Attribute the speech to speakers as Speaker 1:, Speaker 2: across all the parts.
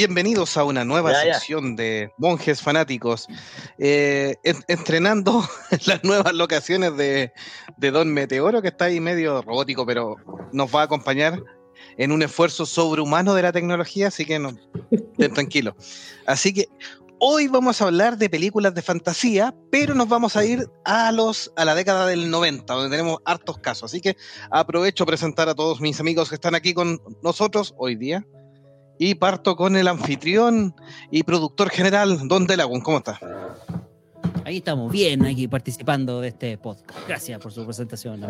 Speaker 1: Bienvenidos a una nueva
Speaker 2: Ya, ya.
Speaker 1: sección de monjes fanáticos, eh, en- estrenando las nuevas locaciones de, de Don Meteoro, que está ahí medio robótico, pero nos va a acompañar en un esfuerzo sobrehumano de la tecnología, así que no, estén tranquilos. Así que hoy vamos a hablar de películas de fantasía, pero nos vamos a ir a los a la década del 90, donde tenemos hartos casos. Así que aprovecho a presentar a todos mis amigos que están aquí con nosotros hoy día. Y parto con el anfitrión y productor general, Don Delagun. ¿Cómo está?
Speaker 3: Ahí estamos, bien, aquí participando de este podcast. Gracias por su presentación,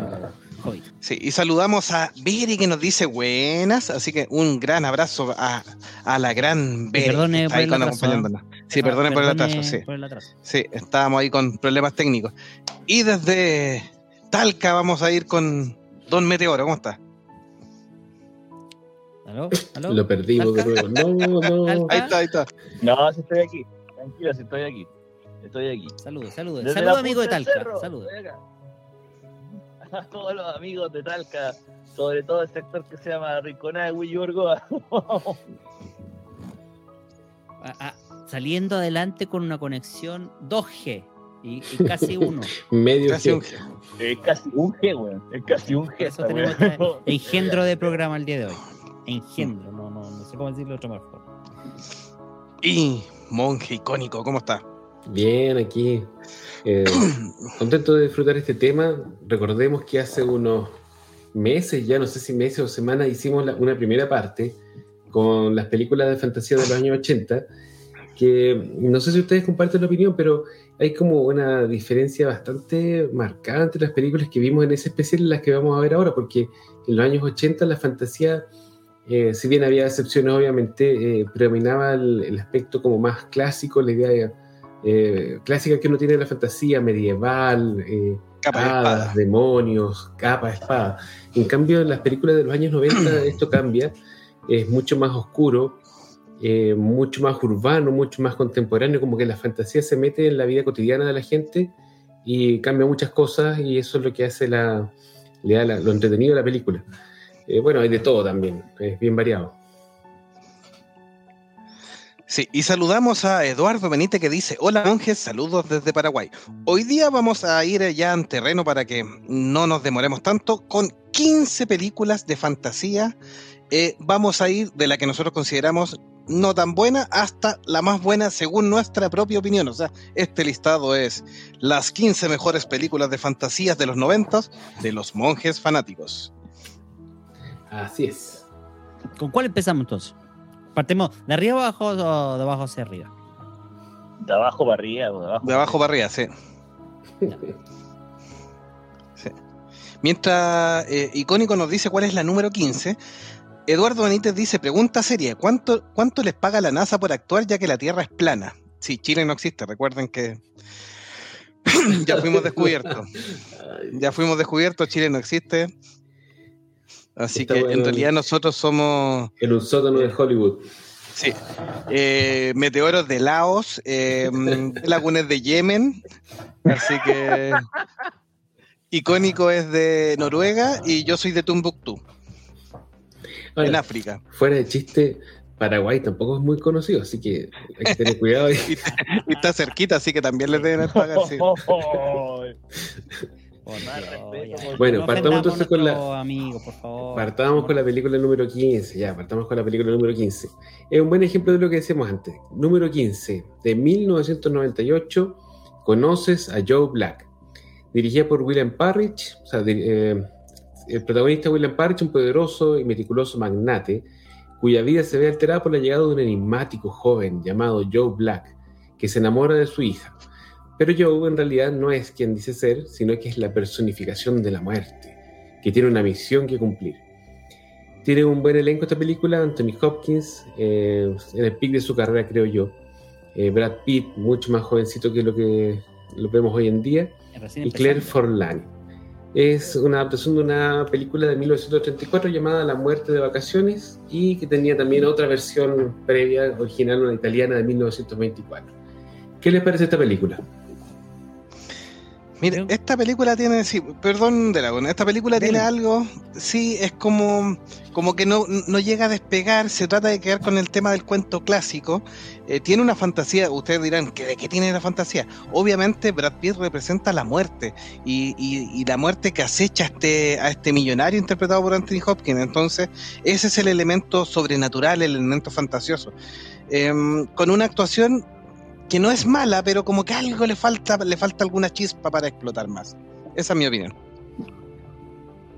Speaker 3: Hobbit.
Speaker 1: Sí, y saludamos a Beri que nos dice buenas, así que un gran abrazo a, a la gran Beri.
Speaker 3: perdone
Speaker 1: que está
Speaker 3: por el atraso.
Speaker 1: Sí,
Speaker 3: Ah,
Speaker 1: perdone por el
Speaker 3: perdone
Speaker 1: atraso, sí.
Speaker 3: por el atraso.
Speaker 1: Sí, estábamos ahí con problemas técnicos. Y desde Talca vamos a ir con Don Meteoro, ¿cómo está?
Speaker 3: ¿Aló? ¿Aló?
Speaker 4: Lo perdimos de nuevo. No, no.
Speaker 3: Alca.
Speaker 1: Ahí está, ahí está.
Speaker 2: No, si estoy aquí. Tranquilo, si estoy aquí. Estoy aquí.
Speaker 3: Saludos, saludos. Saludos,
Speaker 2: la
Speaker 3: amigo de Talca. Saludos.
Speaker 2: A todos los amigos de Talca, sobre todo el sector que se llama Rinconada de Huilliborgoa.
Speaker 3: Ah, ah, saliendo adelante con una conexión 2G y, y casi uno.
Speaker 4: Medio
Speaker 1: Casi
Speaker 4: G.
Speaker 1: un-
Speaker 2: es casi un G, weón. Es casi un G.
Speaker 3: eso tenemos este engendro de programa el día de hoy. Engendro, no, no, no sé cómo decirlo de otra mejor.
Speaker 1: Y monje icónico, ¿cómo está?
Speaker 4: Bien, aquí. Eh, contento de disfrutar este tema. Recordemos que hace unos meses, ya no sé si meses o semanas, hicimos la- una primera parte con las películas de fantasía de los años 80, que no sé si ustedes comparten la opinión, pero hay como una diferencia bastante marcada entre las películas que vimos en ese especial y las que vamos a ver ahora, porque en los años 80 la fantasía, eh, si bien había excepciones obviamente, eh, predominaba el, el aspecto como más clásico, la idea eh, clásica que uno tiene de la fantasía medieval, eh,
Speaker 1: Capa
Speaker 4: hadas,
Speaker 1: espada.
Speaker 4: demonios, capa, espada. En cambio, en las películas de los años 90 esto cambia, es mucho más oscuro, mucho más urbano, mucho más contemporáneo, como que la fantasía se mete en la vida cotidiana de la gente y cambia muchas cosas y eso es lo que hace la, le da la- lo entretenido de la película. Eh, bueno, hay de todo también, es bien variado.
Speaker 1: Sí, y saludamos a Eduardo Benítez que dice, hola monjes, saludos desde Paraguay. Hoy día vamos a ir ya en terreno para que no nos demoremos tanto con 15 películas de fantasía. Eh, vamos a ir de la que nosotros consideramos no tan buena hasta la más buena según nuestra propia opinión. O sea, este listado es las 15 mejores películas de fantasías de los 90 de los monjes fanáticos.
Speaker 4: Así es.
Speaker 3: ¿Con cuál empezamos entonces? ¿Partimos de arriba abajo o de abajo hacia arriba?
Speaker 2: De abajo para arriba, de abajo.
Speaker 1: De abajo para arriba, sí. Sí. Mientras eh, Icónico nos dice cuál es la número 15, Eduardo Benítez dice, pregunta seria, ¿cuánto, ¿cuánto les paga la NASA por actuar ya que la Tierra es plana? Sí, Chile no existe, recuerden que ya fuimos descubiertos. Ya fuimos descubiertos, Chile no existe. Así que en realidad nosotros somos
Speaker 4: En un sótano de Hollywood.
Speaker 1: sí, eh, meteoros de Laos, eh, lagunes de Yemen, así que icónico es de Noruega y yo soy de Tumbuktu,
Speaker 4: Ahora,
Speaker 1: en África.
Speaker 4: fuera de chiste, Paraguay tampoco es muy conocido, así que hay que tener cuidado. ahí.
Speaker 1: Y está cerquita, así que también les deben pagar. sí.
Speaker 3: Dios,
Speaker 4: Bueno,
Speaker 3: No
Speaker 4: partamos entonces con la-
Speaker 3: a nuestros amigos, por favor.
Speaker 4: Partamos con la película número 15, ya, partamos con la película número 15. Es un buen ejemplo de lo que decíamos antes. Número 15, de 1998, Conoces a Joe Black. dirigida por William Parrish, o sea, eh, el protagonista William Parrish, un poderoso y meticuloso magnate, cuya vida se ve alterada por la llegada de un enigmático joven llamado Joe Black, que se enamora de su hija. Pero Joe en realidad no es quien dice ser, sino que es la personificación de la muerte, que tiene una misión que cumplir. Tiene un buen elenco esta película, Anthony Hopkins, eh, en el pic de su carrera creo yo, Eh, Brad Pitt, mucho más jovencito que lo que lo vemos hoy en día,
Speaker 3: Recién
Speaker 4: y Claire. Forlani. Es una adaptación de una película de 1934 llamada La muerte de vacaciones y que tenía también otra versión previa, original, una italiana de 1924. ¿Qué les parece esta película?
Speaker 1: Mira,
Speaker 3: Creo-
Speaker 1: esta película tiene, sí, perdón, Dragon, esta película
Speaker 3: Dele.
Speaker 1: tiene algo, sí, es como, como que no, no llega a despegar, se trata de quedar con el tema del cuento clásico, eh, tiene una fantasía, ustedes dirán, ¿qué, ¿de qué tiene la fantasía? Obviamente Brad Pitt representa la muerte, y, y- y la muerte que acecha a este, a este millonario interpretado por Anthony Hopkins, entonces ese es el elemento sobrenatural, el elemento fantasioso. Em, con una actuación que no es mala, pero como que algo le falta, le falta alguna chispa para explotar más. Esa es mi opinión.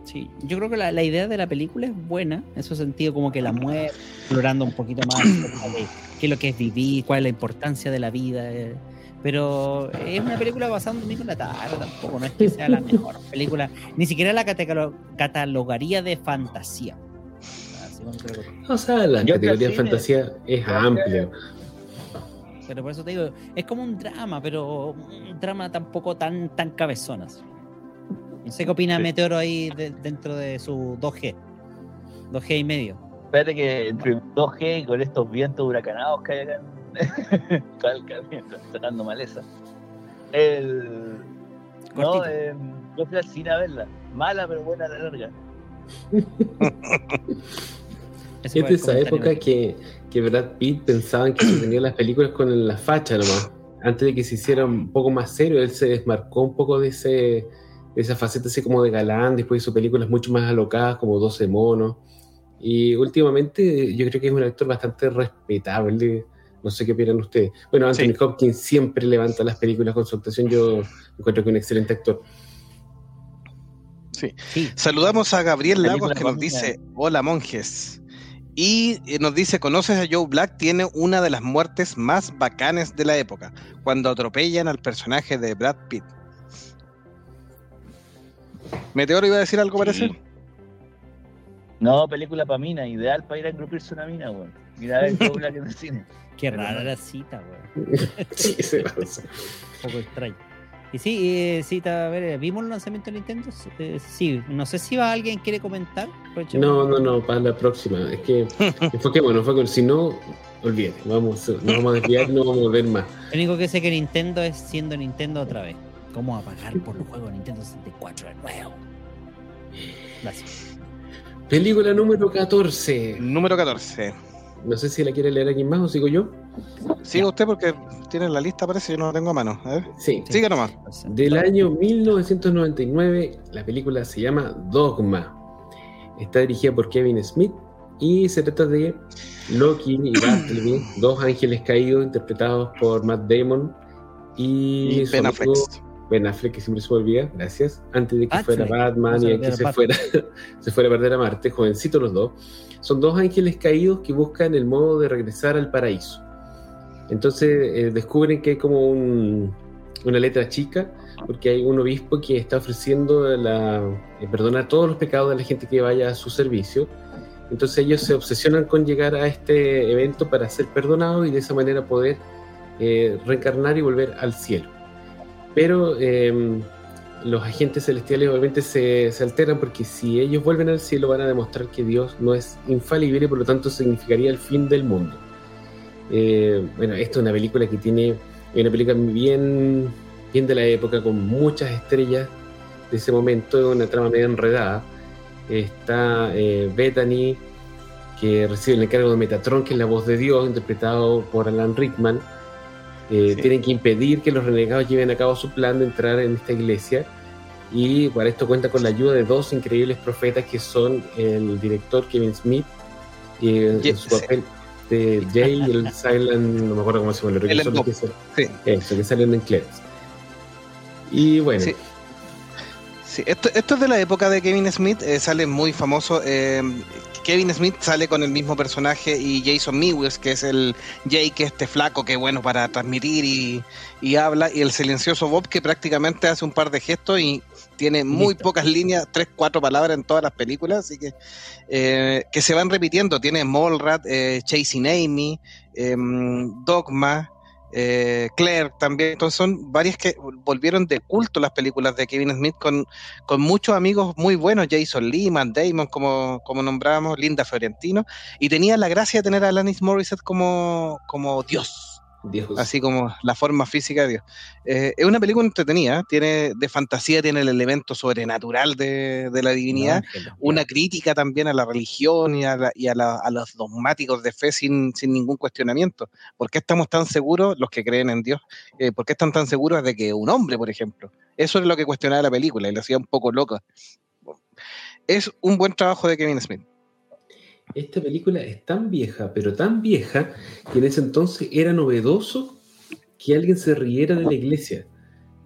Speaker 3: Sí, yo creo que la, la idea de la película es buena, en su sentido como que la mueve, explorando un poquito más de qué es lo que es vivir, cuál es la importancia de la vida. eh. Pero es una película basada en Domingo en la tarde, tampoco, no es que sea la mejor película, ni siquiera la catalo- catalogaría de fantasía.
Speaker 4: O sea, la
Speaker 2: Yo
Speaker 4: categoría de fantasía es amplia.
Speaker 3: Pero por eso te digo, es como un drama, pero un drama tampoco tan, tan cabezonas. No sé qué opina
Speaker 2: Sí.
Speaker 3: Meteoro ahí de- dentro de su 2G. 2G y medio.
Speaker 2: Espérate que entre 2G y con estos vientos huracanados que hay acá sacando maleza. El. No, eh, yo fui al cine a verla. Mala, pero buena a la larga.
Speaker 4: Es esa época que, que Brad Pitt pensaban que se tenían las películas con la facha nomás. Antes de que se hiciera un poco más serio, él se desmarcó un poco de, ese, de esa faceta así como de galán. Después hizo películas mucho más alocadas, como 12 monos. Y últimamente yo creo que es un actor bastante respetable. No sé qué opinan ustedes. Bueno, Anthony
Speaker 1: Sí.
Speaker 4: Hopkins siempre levanta las películas con su actuación. Yo encuentro que es un excelente actor.
Speaker 3: Sí,
Speaker 1: Saludamos a Gabriel Lagos que nos dice, hola monjes. Y eh, nos dice, ¿conoces a Joe Black? Tiene una de las muertes más bacanes de la época, cuando atropellan al personaje de Brad Pitt. Meteoro iba a decir algo parecido.
Speaker 2: Sí. No, película para mina, ideal para ir a engrupirse una mina, weón. Mira a ver habla que en el cine.
Speaker 3: qué rara la cita, güey.
Speaker 4: Sí, se pasa.
Speaker 3: Un poco extraño. Y sí, eh, cita, a ver, ¿vimos el lanzamiento de Nintendo? Eh, sí, no sé si va alguien quiere comentar.
Speaker 4: No, no, no, para la próxima. Es que enfoquémonos, enfoquémonos. Si no, olvídate. Vamos, nos vamos a desviar y no vamos a volver más.
Speaker 3: Lo único que sé que Nintendo es siendo Nintendo otra vez. ¿Cómo apagar por los juegos Nintendo 64 de nuevo? Gracias.
Speaker 4: Película número 14.
Speaker 1: Número 14.
Speaker 4: No sé si la quiere leer alguien más o sigo yo.
Speaker 1: Siga usted porque tiene la lista, parece, yo no la tengo a mano. A ver.
Speaker 4: Sí.
Speaker 1: Siga nomás.
Speaker 4: Del año 1999, la película se llama Dogma. Está dirigida por Kevin Smith y se trata de Loki y Bartleby, dos ángeles caídos interpretados por Matt Damon y,
Speaker 1: Y
Speaker 4: su
Speaker 1: Ben
Speaker 4: amigo
Speaker 1: Affleck.
Speaker 4: Ben Affleck, que siempre se me olvida, gracias, antes de que
Speaker 3: Affleck.
Speaker 4: fuera Batman y de que se fuera, se fuera a perder a Marte, jovencitos los dos. Son dos ángeles caídos que buscan el modo de regresar al paraíso. Entonces eh, descubren que hay como un- una letra chica, porque hay un obispo que está ofreciendo la, eh, perdonar todos los pecados de la gente que vaya a su servicio. Entonces ellos se obsesionan con llegar a este evento para ser perdonados y de esa manera poder eh, reencarnar y volver al cielo. Pero eh, los agentes celestiales obviamente se, alteran porque si ellos vuelven al cielo van a demostrar que Dios no es infalible y por lo tanto significaría el fin del mundo. Eh, bueno, esto es una película que tiene una película bien, de la época con muchas estrellas de ese momento, una trama medio enredada. Está eh, Bethany, que recibe el encargo de Metatron, que es la voz de Dios, interpretado por Alan Rickman. Eh,
Speaker 1: Sí.
Speaker 4: Tienen que impedir que los renegados lleven a cabo su plan de entrar en esta iglesia. Y para esto cuenta con la ayuda de dos increíbles profetas que son el director Kevin Smith y en
Speaker 1: Ye-
Speaker 4: su
Speaker 1: sí.
Speaker 4: papel de Jay y el Silent, no me acuerdo cómo se llama, lo que
Speaker 1: El
Speaker 4: son que salen-
Speaker 1: Sí.
Speaker 4: eso, que salen en Clerks. Y bueno,
Speaker 1: Sí. Esto, esto es de la época de Kevin Smith, eh, sale muy famoso. eh, Kevin Smith sale con el mismo personaje y Jason Mewes, que es el Jake, este flaco que bueno para transmitir y, y habla, y el silencioso Bob que prácticamente hace un par de gestos y tiene muy
Speaker 3: Listo.
Speaker 1: pocas líneas, tres, cuatro palabras en todas las películas, así que eh, que se van repitiendo. Tiene Mallrat, eh, Chasing Amy, em, Dogma, eh, Claire también. Entonces son varias que volvieron de culto las películas de Kevin Smith con, con muchos amigos muy buenos, Jason Lehman, Damon, como, como nombrábamos, Linda Fiorentino, y tenía la gracia de tener a Alanis Morissette como, como Dios
Speaker 4: Dios.
Speaker 1: así como la forma física de Dios. Eh, es una película entretenida, tiene de fantasía, tiene el elemento sobrenatural de, de la divinidad,
Speaker 3: No,
Speaker 1: una crítica también a la religión y a, la- y a la- a los dogmáticos de fe sin, sin ningún cuestionamiento. ¿Por qué estamos tan seguros, los que creen en Dios, eh, por qué están tan seguros de que un hombre, por ejemplo? Eso es lo que cuestionaba la película y lo hacía un poco loca. Es un buen trabajo de Kevin Smith.
Speaker 4: Esta película es tan vieja, pero tan vieja, que en ese entonces era novedoso que alguien se riera de la iglesia.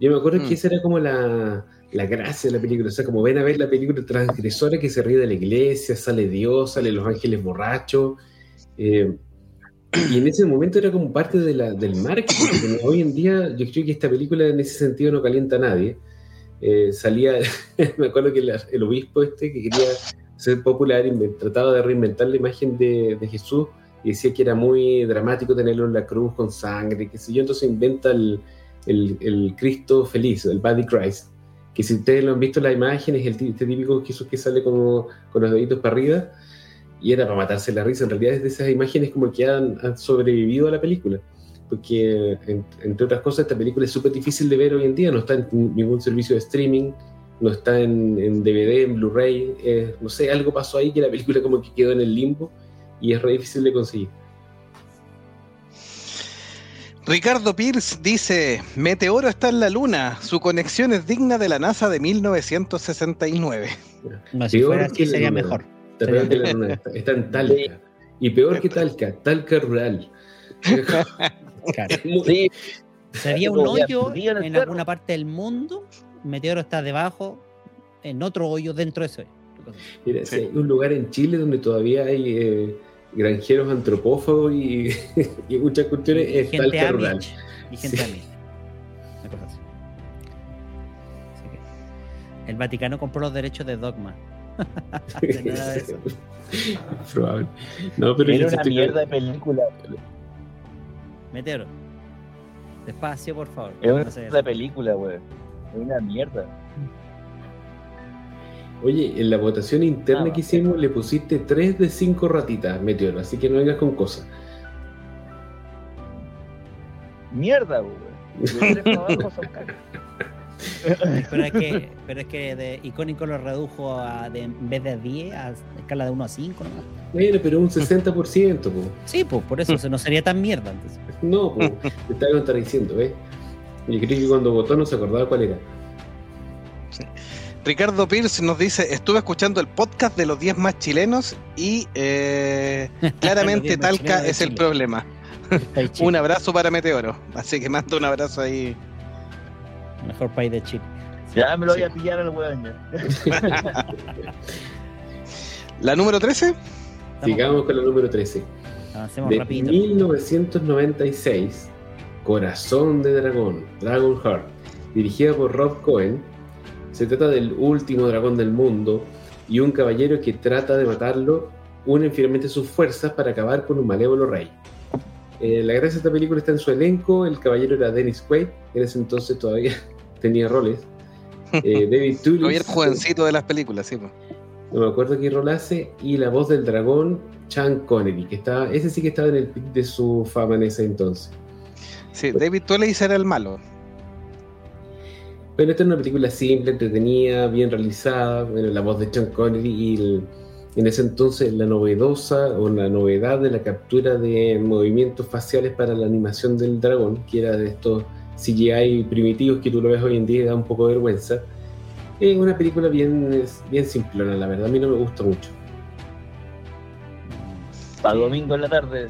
Speaker 4: Yo me acuerdo
Speaker 1: Mm.
Speaker 4: que esa era como la, la gracia de la película. O sea, como ven a ver la película transgresora que se ríe de la iglesia, sale Dios, sale los ángeles borrachos. eh, y en ese momento era como parte de la- del marketing. Hoy en día yo creo que esta película en ese sentido no calienta a nadie. Eh, salía, me acuerdo que la- el obispo este que quería ser popular trataba de reinventar la imagen de, Jesús y decía que era muy dramático tenerlo en la cruz con sangre, qué sé yo, entonces inventa el, el- Cristo feliz, el Body Christ, que si ustedes lo han visto en la imagen es el este típico Jesús que sale como con los deditos para arriba y era para matarse la risa, en realidad es de esas imágenes como que han, sobrevivido a la película. Porque, en- entre otras cosas, esta película es súper difícil de ver hoy en día, no está en ningún servicio de streaming, no está en, en DVD, en Blu-ray, eh, no sé, algo pasó ahí que la película como que quedó en el limbo y es re difícil de conseguir.
Speaker 1: Ricardo Pierce dice, Meteoro está en la luna, su conexión es digna de la NASA de 1969.
Speaker 3: No, si
Speaker 4: Peor
Speaker 3: fuera
Speaker 4: que
Speaker 3: así sería
Speaker 4: luna.
Speaker 3: mejor.
Speaker 4: Está, peor que la luna, está- está en Talca. Y peor que Talca, Talca rural.
Speaker 3: Claro.
Speaker 4: Muy-
Speaker 2: Sí,
Speaker 3: Sería un hoyo
Speaker 2: en
Speaker 3: alguna parte del mundo, Meteoro está debajo, en otro hoyo dentro de ese hoyo.
Speaker 4: Mira, si hay un lugar en Chile donde todavía hay eh, granjeros antropófagos y, y muchas cuestiones,
Speaker 3: Y
Speaker 4: es
Speaker 3: gente
Speaker 4: Talca rural.
Speaker 3: Y gente
Speaker 4: Sí.
Speaker 3: Así. El Vaticano compró los derechos de Dogma. De nada de eso.
Speaker 4: Probable. No, pero
Speaker 2: era una mierda de película.
Speaker 3: Meteoro. Despacio, por favor.
Speaker 2: Era una
Speaker 3: No sé.
Speaker 2: mierda de película, güey. Una mierda.
Speaker 4: Oye, en la votación interna
Speaker 2: Nada.
Speaker 4: que hicimos le pusiste 3 de 5 ratitas, Meteoro, así que no vengas con cosas.
Speaker 2: Mierda, güey.
Speaker 3: Pero es que, pero es que de icónico lo redujo a de, en vez de 10 a escala de 1 a 5 nomás.
Speaker 4: Bueno, pero un 60%, po.
Speaker 3: Sí, pues por eso no sería tan mierda entonces.
Speaker 4: No, po. te estaba contradiciendo, ¿ves? Yo creo que cuando votó no se acordaba cuál era.
Speaker 1: Ricardo Pierce nos dice, estuve escuchando el podcast de los 10 más chilenos y eh, claramente
Speaker 3: Los 10 más
Speaker 1: Talca es el problema. Un abrazo para Meteoro. Así que mando un abrazo ahí.
Speaker 3: mejor país de Chile.
Speaker 2: Ya me lo voy
Speaker 1: Sí.
Speaker 2: a pillar al weón.
Speaker 1: La número 13,
Speaker 3: Estamos-
Speaker 4: Sigamos con la número 13.
Speaker 3: Avancemos
Speaker 4: De
Speaker 3: rapidito.
Speaker 4: 1996, Corazón de Dragón, Dragon Heart, dirigida por Rob Cohen, se trata del último dragón del mundo y un caballero que trata de matarlo une finalmente sus fuerzas para acabar con un malévolo rey. Eh, la gracia de esta película está en su elenco, el caballero era Dennis Quaid, en ese entonces todavía tenía roles. Eh, David Tullis,
Speaker 1: el jovencito de las películas, sí.
Speaker 4: no me acuerdo qué rol hace, y la voz del dragón, Sean Connery, que estaba, ese sí que estaba en el pic de su fama en ese entonces.
Speaker 1: Sí, David Tuelis era el malo.
Speaker 4: Bueno, esta es una película simple, entretenida, bien realizada, bueno, la voz de Sean Connery y el- en ese entonces la novedosa o la novedad de la captura de movimientos faciales para la animación del dragón, que era de estos CGI primitivos que tú lo ves hoy en día y da un poco de vergüenza. Es una película bien, bien simplona, la verdad, a mí no me gusta mucho.
Speaker 2: Para domingo en la tarde.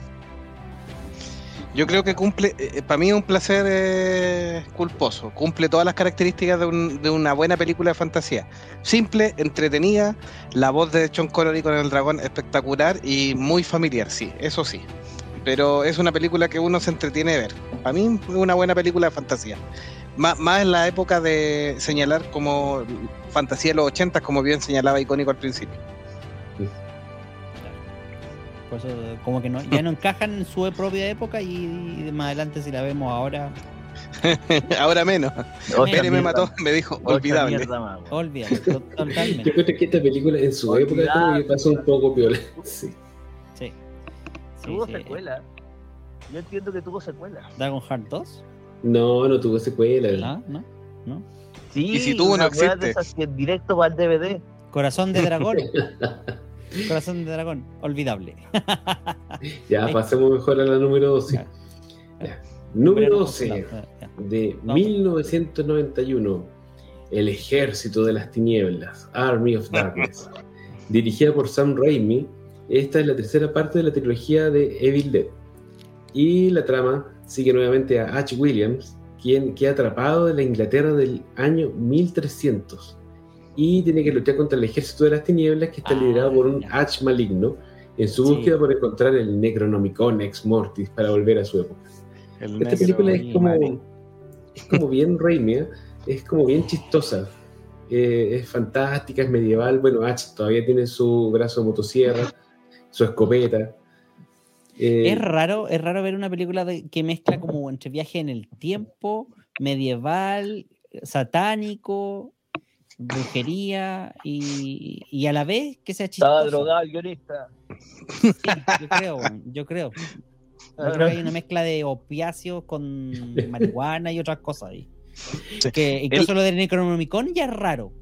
Speaker 1: Yo creo que cumple, eh, para mí es un placer eh, culposo. Cumple todas las características de, un- de una buena película de fantasía. Simple, entretenida, la voz de Sean Connery con el dragón espectacular y muy familiar, sí, eso sí. Pero es una película que uno se entretiene de ver. Para mí es una buena película de fantasía. Má- Más, en la época de señalar como fantasía de los 80, como bien señalaba icónico al principio.
Speaker 3: Por eso, como que no, ya no encajan en su propia época y, y más adelante si la vemos ahora,
Speaker 1: Ahora menos.
Speaker 2: Otra
Speaker 1: Pere me mató, me dijo, olvidable.
Speaker 2: mierda más, weón.
Speaker 3: olvídalo, to-
Speaker 4: Yo
Speaker 3: totalmente.
Speaker 4: creo que esta película en su época como que pasó un poco piola. Sí.
Speaker 3: Sí. Sí,
Speaker 2: Tuvo
Speaker 3: sí.
Speaker 2: secuela. Yo entiendo que tuvo secuela.
Speaker 3: Dragon Heart 2,
Speaker 4: No, no tuvo secuela.
Speaker 3: ¿no? ¿No? ¿No?
Speaker 2: Sí,
Speaker 1: Y si tuvo, no
Speaker 2: una
Speaker 1: existe.
Speaker 2: de esas que directo va al DVD.
Speaker 3: Corazón de dragón. Corazón de dragón, olvidable.
Speaker 4: Ya, pasemos mejor a la número 12.
Speaker 3: Ya.
Speaker 4: Ya. Número
Speaker 3: Pero no
Speaker 4: 12
Speaker 3: congelado, ya.
Speaker 4: de
Speaker 3: Vamos.
Speaker 4: 1991. El Ejército de las Tinieblas, Army of Darkness. dirigida por Sam Raimi. Esta es la tercera parte de la trilogía de Evil Dead. Y la trama sigue nuevamente a H. Williams, quien queda atrapado en la Inglaterra del año 1300 y tiene que luchar contra el ejército de las tinieblas que está
Speaker 3: Ah,
Speaker 4: liderado por un. H maligno en su
Speaker 3: Sí.
Speaker 4: búsqueda por encontrar el Necronomicon ex mortis para volver a su época.
Speaker 1: El
Speaker 4: Esta película es como, es como bien Raimi, ¿eh? es como bien chistosa. Eh, es fantástica, es medieval. Bueno, H todavía tiene su brazo de motosierra, su escopeta. Eh,
Speaker 3: Es raro, es raro ver una película de- que mezcla como entre viaje en el tiempo, medieval, satánico, brujería y, y a la vez que sea
Speaker 2: Estaba
Speaker 3: chistoso.
Speaker 2: drogado el guionista.
Speaker 3: Sí, yo creo, yo creo. Yo creo que hay una mezcla de opiáceos con marihuana y otras cosas ahí. Que incluso lo del Necronomicon ya es raro.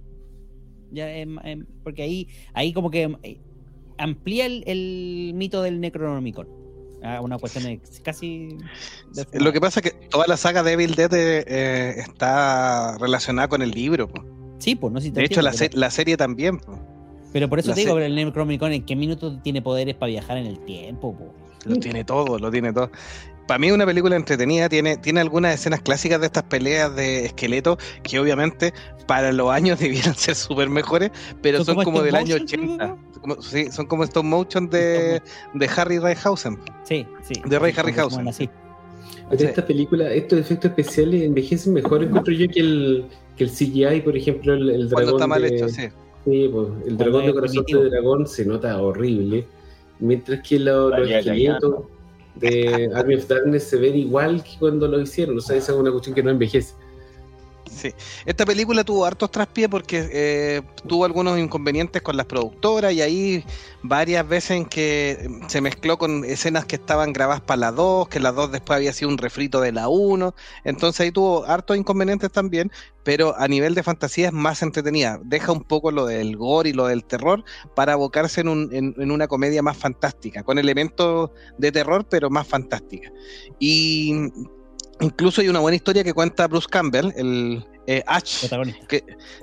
Speaker 3: Ya es- em, porque ahí, ahí como que eh, amplía el, el mito del Necronomicon. a una cuestión de- casi. de-
Speaker 1: Lo que pasa es que toda la saga de Evil Dead eh, eh, está relacionada con el libro. po.
Speaker 3: Sí, pues no si
Speaker 1: De hecho, la, se- la serie también. po.
Speaker 3: pero, por eso
Speaker 1: la
Speaker 3: te digo, pero el Necronomicon, ¿en qué minuto tiene poderes para viajar en el tiempo? po?
Speaker 1: Lo tiene todo, lo tiene todo. Para mí una película entretenida, tiene, tiene algunas escenas clásicas de estas peleas de esqueletos que obviamente para los años debieran ser súper mejores, pero son,
Speaker 3: ¿Son
Speaker 1: como
Speaker 3: como
Speaker 1: del año
Speaker 3: motion,
Speaker 1: 80. Como- sí, son como stop motion de, de Harry Reihausen.
Speaker 3: Sí, sí.
Speaker 1: De Ray
Speaker 3: Sí,
Speaker 1: Harryhausen.
Speaker 3: así.
Speaker 4: Pero
Speaker 1: Sí.
Speaker 4: esta película, estos efectos especiales envejecen mejor, encuentro yo, que el, que el CGI, por ejemplo, el, el
Speaker 1: Cuando
Speaker 4: dragón.
Speaker 1: está mal
Speaker 4: de,
Speaker 1: hecho, sí.
Speaker 4: sí, pues, el dragón de corazón de dragón se nota horrible, mientras que lo- los esqueletos de Army of Darkness se ven igual que cuando lo hicieron. O sea, esa es una cuestión que no envejece.
Speaker 1: Sí. Esta película tuvo hartos traspiés porque eh, tuvo algunos inconvenientes con las productoras y ahí varias veces en que se mezcló con escenas que estaban grabadas para la 2, que la 2 después había sido un refrito de la 1, entonces ahí tuvo hartos inconvenientes también, pero a nivel de fantasía es más entretenida, deja un poco lo del gore y lo del terror para abocarse en, un- en- en una comedia más fantástica, con elementos de terror pero más fantástica. Y incluso hay una buena historia que cuenta Bruce Campbell, el eh, Ash,
Speaker 3: Protagonista.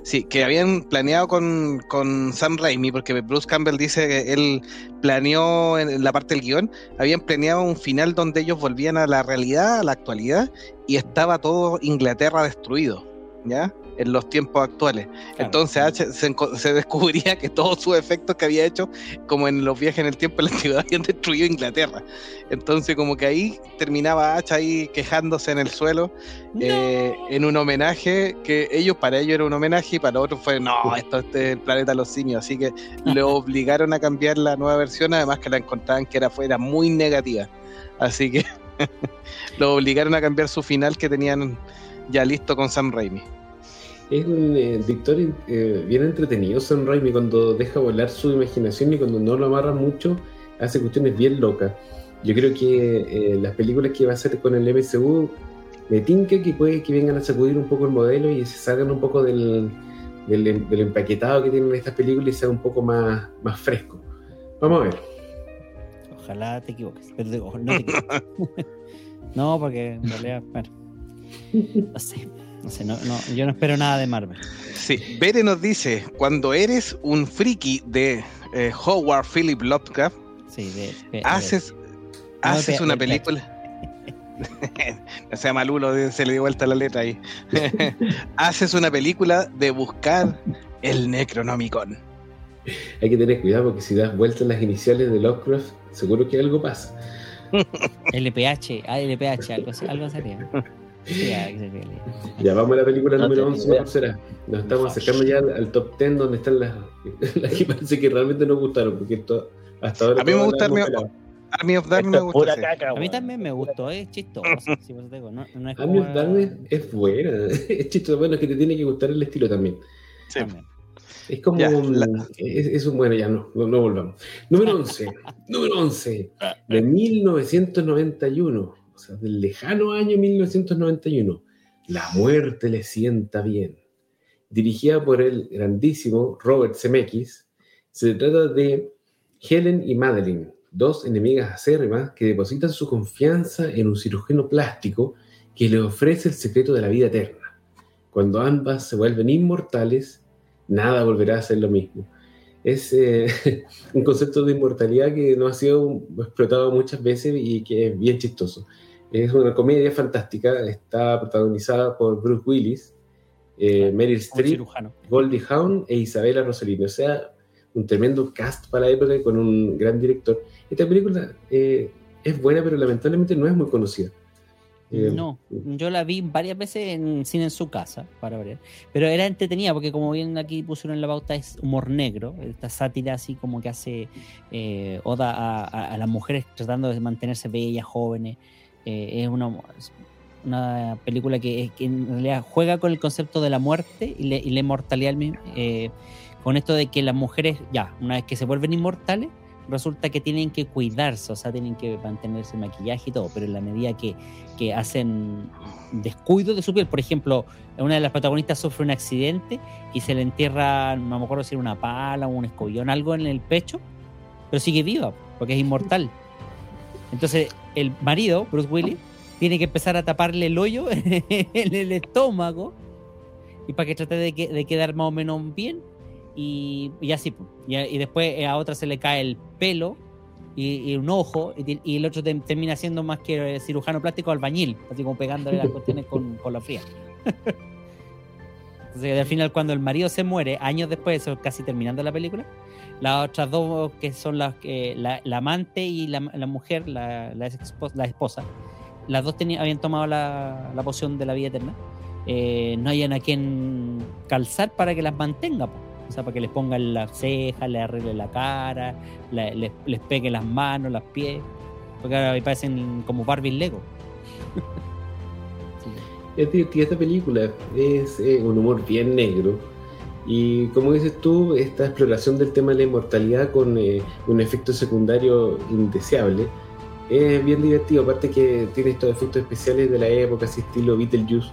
Speaker 1: Sí, que habían planeado con, con Sam Raimi, porque Bruce Campbell dice que él planeó en la parte del guion, habían planeado un final donde ellos volvían a la realidad, a la actualidad, y estaba todo Inglaterra destruido, ¿ya? En los tiempos actuales. Entonces H se, enco- se descubría que todos sus efectos que había hecho, como en los viajes en el tiempo en la antigüedad, habían destruido Inglaterra. Entonces como que ahí terminaba H ahí quejándose en el suelo eh, en un homenaje que ellos para ellos era un homenaje y para otros fue no esto este es el planeta de los simios así que le obligaron a cambiar la nueva versión además que la encontraban que era fuera muy negativa. Así que lo obligaron a cambiar su final que tenían ya listo con Sam Raimi
Speaker 4: Es un eh, director eh, bien entretenido, Sam Raimi, cuando deja volar su imaginación y cuando no lo amarra mucho, hace cuestiones bien locas. Yo creo que eh, las películas que va a hacer con el MCU me tinca que puede que vengan a sacudir un poco el modelo y se salgan un poco del, del, del empaquetado que tienen estas películas y sea un poco más, más fresco. Vamos a ver.
Speaker 3: Ojalá te equivoques. Pero digo, no te equivoques. no, porque en realidad, bueno. No sé. No sé, no, no, yo no espero nada de Marvel.
Speaker 1: sí Bere nos dice cuando eres un friki de eh, Howard Philip Lovecraft
Speaker 3: Sí, de, de-
Speaker 1: haces haces una
Speaker 3: de-
Speaker 1: película no sea malulo, se le dio vuelta la letra ahí. Haces una película de buscar el Necronomicon.
Speaker 4: Hay que tener cuidado porque si das vueltas las iniciales de Lovecraft, seguro que algo pasa.
Speaker 3: LPH, ah, LPH, algo, algo sería. Sí, ah.
Speaker 4: Ya vamos a la película
Speaker 2: No
Speaker 4: número
Speaker 2: tengo
Speaker 4: 11,
Speaker 2: idea.
Speaker 4: ¿cuál será? Nos estamos acercando ya al, al top 10 donde están las, las que parece que realmente nos gustaron, porque esto, hasta ahora.
Speaker 1: A mí me gusta Army- of Darkness me gusta.
Speaker 2: caca,
Speaker 3: A mí también me gustó, es chistoso. sí, por eso te digo, no, no es
Speaker 4: Army
Speaker 3: como-
Speaker 4: of Darkness es buena, es chistoso, bueno, es que te tiene que gustar el estilo también.
Speaker 1: Sí.
Speaker 3: También.
Speaker 4: Es como
Speaker 1: Ya,
Speaker 4: un-
Speaker 1: la-
Speaker 4: es, es un bueno, ya no, no, no volvamos. Número 11, número 11, de 1991, del lejano año 1991. La muerte le sienta bien. Dirigida por el grandísimo Robert Zemeckis, se trata de Helen y Madeline, dos enemigas acérrimas que depositan su confianza en un cirujano plástico que les ofrece el secreto de la vida eterna. Cuando ambas se vuelven inmortales, nada volverá a ser lo mismo. Es eh, un concepto de inmortalidad que no ha sido explotado muchas veces y que es bien chistoso. Es una comedia fantástica, está protagonizada por Bruce Willis, eh, Meryl Streep. Goldie Hawn e Isabela Rossellini. O sea, un tremendo cast para la época y con un gran director. Esta película eh, es buena, pero lamentablemente no es muy conocida. Eh,
Speaker 3: No, yo la vi varias veces en cine en su casa, para variar. Pero era entretenida porque como bien aquí pusieron en la pauta es humor negro, esta sátira así como que hace eh, oda a, a- a las mujeres tratando de mantenerse bellas, jóvenes. Eh, es una, una película que, que en realidad juega con el concepto de la muerte y, le- y la inmortalidad eh, con esto de que las mujeres, ya, una vez que se vuelven inmortales, resulta que tienen que cuidarse, o sea, tienen que mantenerse el maquillaje y todo, pero en la medida que, que hacen descuido de su piel, por ejemplo, una de las protagonistas sufre un accidente y se le entierra, no me acuerdo si era una pala o un escobillón, algo en el pecho, pero sigue viva, porque es inmortal. Entonces, el marido, Bruce Willis, tiene que empezar a taparle el hoyo en el estómago y para que trate de, que- de quedar más o menos bien y, y así. Y, y después a otra se le cae el pelo y, y un ojo y, el otro te- termina siendo más que cirujano plástico albañil, así como pegándole las cuestiones con, con la fría. Entonces, al final, cuando el marido se muere, años después, casi terminando la película, las otras dos, que son las que la, la amante y la, la mujer, la, la, esposa, la esposa, las dos tenían, habían tomado la, la poción de la vida eterna. eh, no hayan a quien calzar para que las mantenga, po. o sea, para que les pongan las cejas, les arregle la cara, les, les pegue las manos, las pies, porque ahora parecen como Barbie Lego. Sí.
Speaker 4: Es divertida esta película, es eh, un humor bien negro. Y como dices tú, esta exploración del tema de la inmortalidad con eh, un efecto secundario indeseable es bien divertido. Aparte que tiene estos efectos especiales de la época, así estilo Beetlejuice,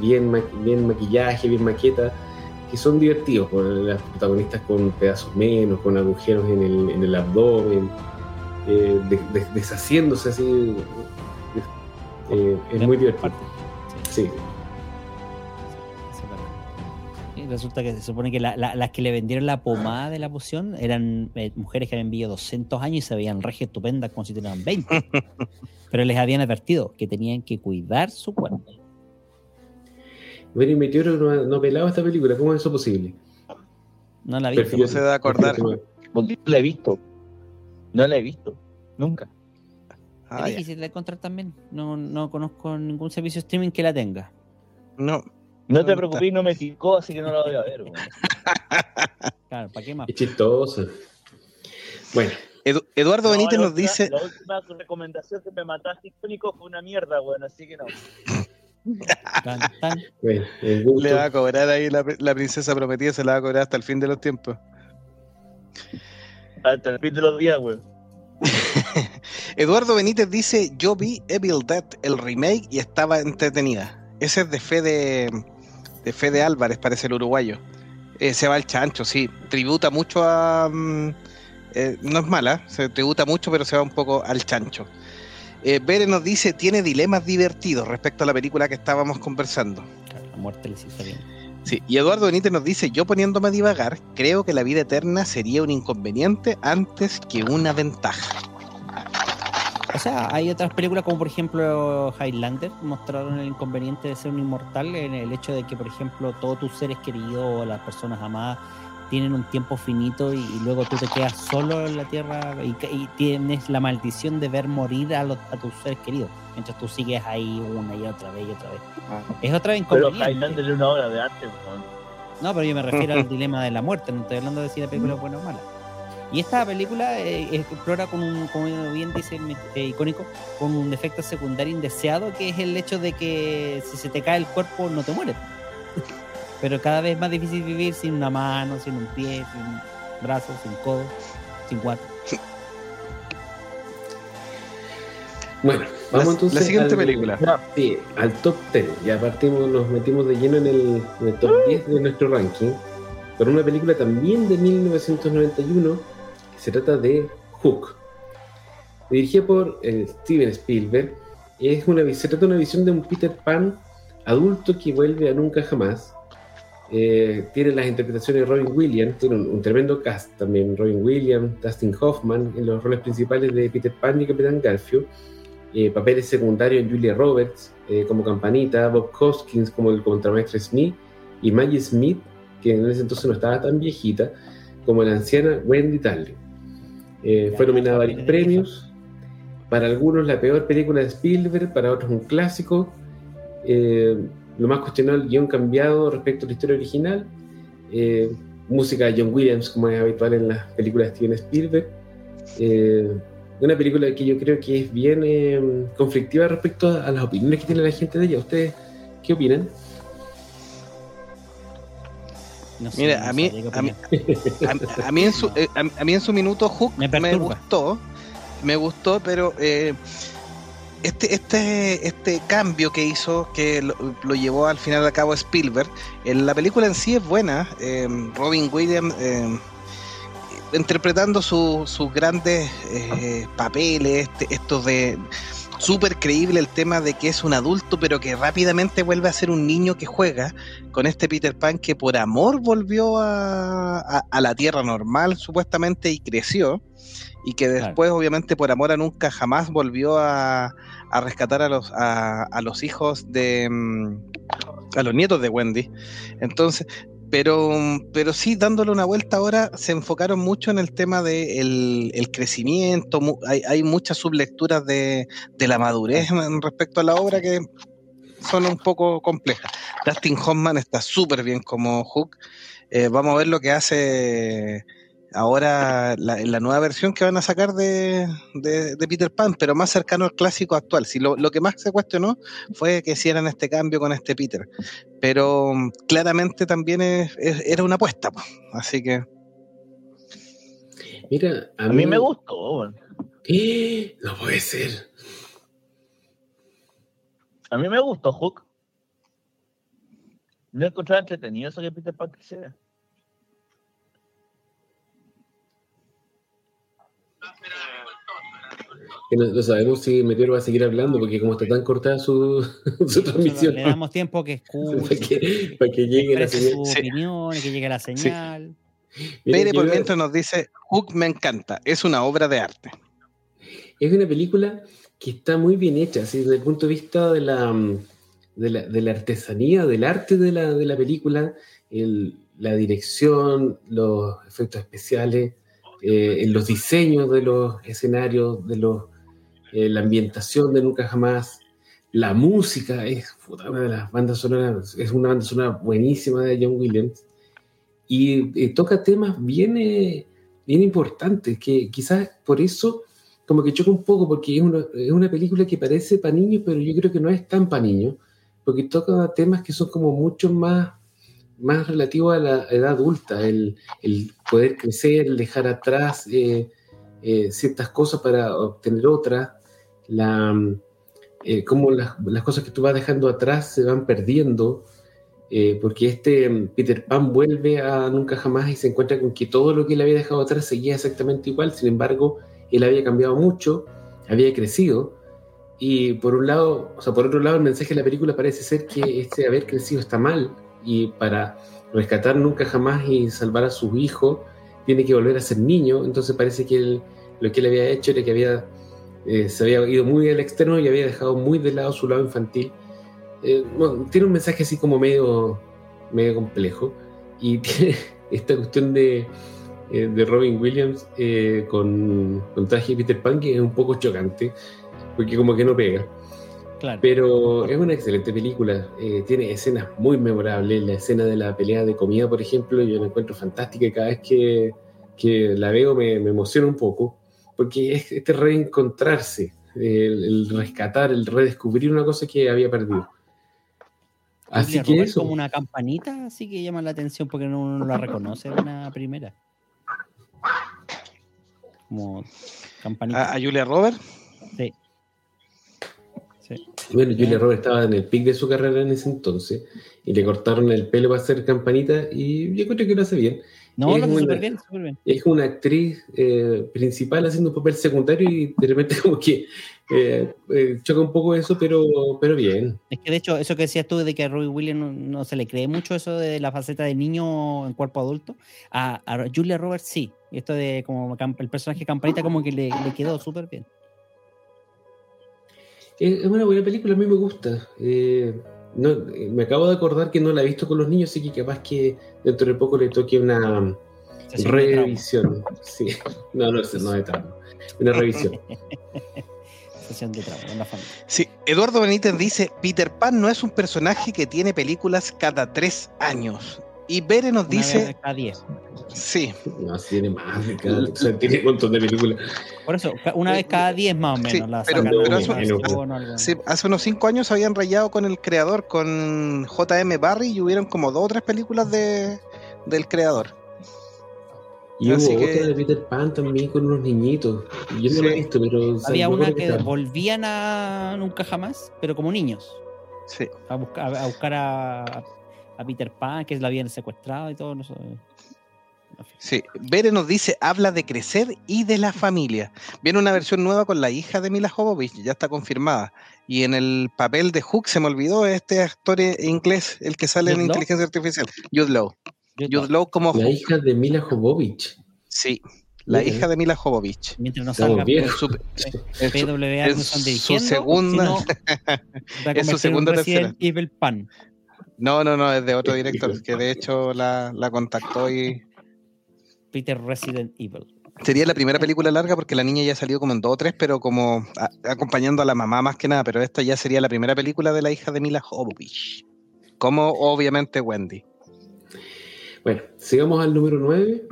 Speaker 4: bien, ma- bien maquillaje, bien maqueta, que son divertidos. Con las protagonistas con pedazos menos, con agujeros en el, en el abdomen, eh, de- de- deshaciéndose así. Eh, es muy divertido.
Speaker 3: Sí. Y resulta que se supone que la- la- las que le vendieron la pomada de la poción eran eh, mujeres que habían vivido 200 años y se veían regias estupendas como si tuvieran 20. Pero les habían advertido que tenían que cuidar su cuerpo.
Speaker 4: Bueno, y Meteoro no, no ha pelado esta película, ¿cómo es eso posible?
Speaker 3: No la vi.
Speaker 4: Prefiero-
Speaker 1: se da a acordar.
Speaker 2: no la he visto. No la he visto. Nunca.
Speaker 1: Ah,
Speaker 3: es
Speaker 1: ya.
Speaker 3: difícil de encontrar también. No, no conozco ningún servicio de streaming que la tenga.
Speaker 1: No,
Speaker 2: No
Speaker 1: ¿Dónde
Speaker 2: te preocupes, no me picó, así que no la voy a ver. weón.
Speaker 3: Claro, ¿para qué más?
Speaker 4: Es chistoso. Bueno,
Speaker 1: Edu- Eduardo
Speaker 2: No,
Speaker 1: Benítez nos
Speaker 2: última-
Speaker 1: dice,
Speaker 2: La última recomendación que me mataste icónico fue una mierda, weón, así que no.
Speaker 3: Tan, tan.
Speaker 4: bueno,
Speaker 1: le va a cobrar ahí la, la princesa prometida, se la va a cobrar hasta el fin de los tiempos.
Speaker 2: Hasta el fin de los días, weón.
Speaker 1: Eduardo Benítez dice, yo vi Evil Dead, el remake, y estaba entretenida. Ese es de Fede, de Fede Álvarez, parece el uruguayo. Eh, se va al chancho, sí. Tributa mucho a... mm, eh, no es mala, se tributa mucho, pero se va un poco al chancho. Eh, Bere nos dice, tiene dilemas divertidos respecto a la película que estábamos conversando.
Speaker 3: La muerte les hizo bien.
Speaker 1: Sí, y Eduardo Benítez nos dice, yo poniéndome a divagar, creo que la vida eterna sería un inconveniente antes que una ventaja.
Speaker 3: O sea, hay otras películas como por ejemplo Highlander, mostraron el inconveniente de ser un inmortal en el hecho de que, por ejemplo, todos tus seres queridos o las personas amadas tienen un tiempo finito y, luego tú te quedas solo en la tierra y, y tienes la maldición de ver morir a, los, a tus seres queridos, mientras tú sigues ahí una y otra vez y otra vez. Es otra
Speaker 2: Pero
Speaker 3: inconveniente.
Speaker 2: Highlander es una obra de arte, weón.
Speaker 3: No, pero yo me refiero al dilema de la muerte, no estoy hablando de si la película es buena o mala. Y esta película eh, explora con un, como bien dice el eh, icónico, con un efecto secundario indeseado, que es el hecho de que si se te cae el cuerpo no te mueres. Pero cada vez es más difícil vivir sin una mano, sin un pie, sin brazos, sin codo, sin guante.
Speaker 4: Bueno, vamos
Speaker 1: La-
Speaker 4: entonces.
Speaker 1: la siguiente
Speaker 4: al-
Speaker 1: película.
Speaker 4: Sí, al top 10. Ya partimos, nos metimos de lleno en el, en el top 10 de nuestro ranking. Con una película también de 1991 que se trata de Hook. Dirigida por eh, Steven Spielberg. Es una, se trata de una visión de un Peter Pan adulto que vuelve a nunca jamás. Eh, tiene las interpretaciones de Robin Williams, tiene un, tremendo cast también. Robin Williams, Dustin Hoffman en los roles principales de Peter Pan y Capitán Garfield eh, papeles secundarios en Julia Roberts eh, como Campanita, Bob Hoskins como el contramaestre Smith y Maggie Smith, que en ese entonces no estaba tan viejita, como la anciana Wendy Darling. Eh, fue nominada a varios premios. Para algunos la peor película de Spielberg, para otros un clásico. Eh, lo más cuestionado el guion cambiado respecto a la historia original. Eh, música de John Williams, como es habitual en las películas de Steven Spielberg. Una película que yo creo que es bien eh, conflictiva respecto a, a las opiniones que tiene la gente de ella. ¿Ustedes qué opinan?
Speaker 3: No sé,
Speaker 1: Mira,
Speaker 3: no
Speaker 1: a mí-
Speaker 3: sabría qué
Speaker 1: a mí-
Speaker 3: opinar.
Speaker 1: A, a mí en su, eh, a, a mí en su minuto Hook
Speaker 3: Me
Speaker 1: gustó, me gustó, pero eh, este, este, este cambio que hizo, que lo, lo llevó al final a cabo Spielberg, en la película en sí es buena. eh, Robin Williams eh, interpretando su- sus grandes eh, papeles, este- estos de súper creíble el tema de que es un adulto, pero que rápidamente vuelve a ser un niño que juega con este Peter Pan que por amor volvió a, a- a la tierra normal, supuestamente, y creció. Y que
Speaker 3: Claro.
Speaker 1: después, obviamente, por amor a nunca jamás volvió a, a rescatar a los, a, a los hijos de. mm, a los nietos de Wendy. Entonces, pero, pero sí, dándole una vuelta ahora, se enfocaron mucho en el tema del el crecimiento. Hay, hay muchas sublecturas de, de la madurez en respecto a la obra que son un poco complejas. Dustin Hoffman está súper bien como Hook. Eh, vamos a ver lo que hace ahora la, nueva versión que van a sacar de, de- de Peter Pan, pero más cercano al clásico actual. Si lo, lo que más se cuestionó fue que hicieran este cambio con este Peter, pero mm, claramente también es- es- era una apuesta, po. así que
Speaker 4: Mira, a,
Speaker 2: A mí me gustó.
Speaker 4: ¡Eh! No puede ser.
Speaker 2: A mí me gustó Hook. No encontraba entretenido eso que Peter Pan quisiera.
Speaker 4: Que no, no sabemos si Meteor va a seguir hablando porque como está tan cortada su, su transmisión.
Speaker 3: Le damos tiempo que
Speaker 4: para,
Speaker 3: escuche,
Speaker 4: que, para que llegue la señal.
Speaker 3: sus
Speaker 1: Sí.
Speaker 3: opiniones, que llegue la señal.
Speaker 1: Pere por mientras nos dice, Hook me encanta, es una obra de arte.
Speaker 4: es una película que está muy bien hecha, así, desde el punto de vista de la, mm, de la, de la artesanía, del arte de la, de la película, el- la dirección, los efectos especiales, eh, los diseños de los escenarios, de los, eh, la ambientación de Nunca Jamás, la música, es una de las bandas sonoras, es una banda sonora buenísima de John Williams, y eh, toca temas bien, eh, bien importantes, que quizás por eso como que choca un poco porque es una, es una película que parece para niños, pero yo creo que no es tan para niños, porque toca temas que son como mucho más, más relativos a la edad adulta, el, el poder crecer, el dejar atrás eh, eh, ciertas cosas para obtener otras, la, eh, cómo las, cosas que tú vas dejando atrás se van perdiendo, eh, porque este mm, Peter Pan vuelve a nunca jamás y se encuentra con que todo lo que él había dejado atrás seguía exactamente igual, sin embargo, él había cambiado mucho, había crecido, y por un lado, o sea, por otro lado, el mensaje de la película parece ser que este haber crecido está mal, y para rescatar nunca jamás y salvar a sus hijos, tiene que volver a ser niño, entonces parece que lo que él había hecho era que había eh, se había ido muy al externo y había dejado muy de lado su lado infantil. Eh, bueno, tiene un mensaje así como medio, medio complejo y tiene esta cuestión de, eh, de Robin Williams eh, con, con traje de Peter Pan que es un poco chocante porque como que no pega.
Speaker 3: Claro.
Speaker 4: Pero es una excelente película. eh, tiene escenas muy memorables. La escena de la pelea de comida, por ejemplo, yo la encuentro fantástica y cada vez que, que la veo me, me emociona un poco. Porque es este reencontrarse, el, el rescatar, el redescubrir una cosa que había perdido. Así
Speaker 3: Julia
Speaker 4: que
Speaker 3: Roberts
Speaker 4: eso.
Speaker 3: como una campanita, así que llama la atención porque no, uno no la reconoce de una primera. Como campanita.
Speaker 1: A, a Julia Roberts.
Speaker 3: Sí. Sí.
Speaker 4: Bueno, Julia Roberts estaba en el pic de su carrera en ese entonces y le cortaron el pelo para hacer campanita y yo creo que lo hace bien.
Speaker 3: No,
Speaker 4: Es una-
Speaker 3: súper bien, súper bien.
Speaker 4: es una actriz eh, principal haciendo un papel secundario y de repente como que eh, eh, choca un poco eso, pero, pero bien.
Speaker 3: Es que de hecho, eso que decías tú de que a Robbie Williams no, no se le cree mucho eso de la faceta de niño en cuerpo adulto, a, a Julia Roberts sí. Y esto de como el personaje campanita como que le, le quedó súper bien.
Speaker 4: Es es una buena película, a mí me gusta. Eh, no, me acabo de acordar que no la he visto con los niños, así que capaz que dentro de poco le toque una revisión. Sí. No, no, es- no de trauma. Una revisión.
Speaker 3: Sesión de trauma en la familia.
Speaker 1: Sí, Eduardo Benítez dice, Peter Pan no es un personaje que tiene películas cada tres años. Y Bere nos
Speaker 3: Una
Speaker 1: dice,
Speaker 3: vez cada 10.
Speaker 1: sí,
Speaker 4: No, sí, tiene más de cada, o sea, tiene un montón de películas.
Speaker 3: Por eso, una vez cada 10 más o menos.
Speaker 1: Sí,
Speaker 3: la
Speaker 1: pero- sí, hace unos cinco años habían rayado con el creador, con J.M. Barry, y hubieron como dos o tres películas de, del creador.
Speaker 4: Y hubo
Speaker 1: Así que-
Speaker 4: otra de Peter Pan también con unos niñitos. Yo no
Speaker 1: Sí.
Speaker 4: la he visto, pero.
Speaker 3: Había una que volvían a Nunca Jamás, pero como niños.
Speaker 1: Sí.
Speaker 3: A buscar a, buscar a, a Peter Pan, que la habían secuestrado y todo. No sé.
Speaker 1: Sí, Bere nos dice, habla de crecer y de la familia. Viene una versión nueva con la hija de Mila Jovovich, ya está confirmada. Y en el papel de Hook, se me olvidó, este actor inglés, el que sale en
Speaker 3: ¿Jude Law?
Speaker 1: Inteligencia Artificial, Jude Law.
Speaker 3: Yo-
Speaker 1: Jude Law como
Speaker 4: La
Speaker 1: Hook.
Speaker 4: hija de Mila Jovovich.
Speaker 1: Sí, la hija de Mila Jovovich.
Speaker 3: Mientras no salga.
Speaker 1: En su, en su- segunda- en su segunda
Speaker 3: Resident Evil Pan.
Speaker 1: No, no, no, es de otro director, que de hecho la, la contactó y
Speaker 3: Peter Resident Evil.
Speaker 1: sería la primera película larga porque la niña ya salió como en dos o tres, pero como a- acompañando a la mamá más que nada, pero esta ya sería la primera película de la hija de Mila Jovovich. Como obviamente Wendy.
Speaker 4: Bueno, sigamos al número 9.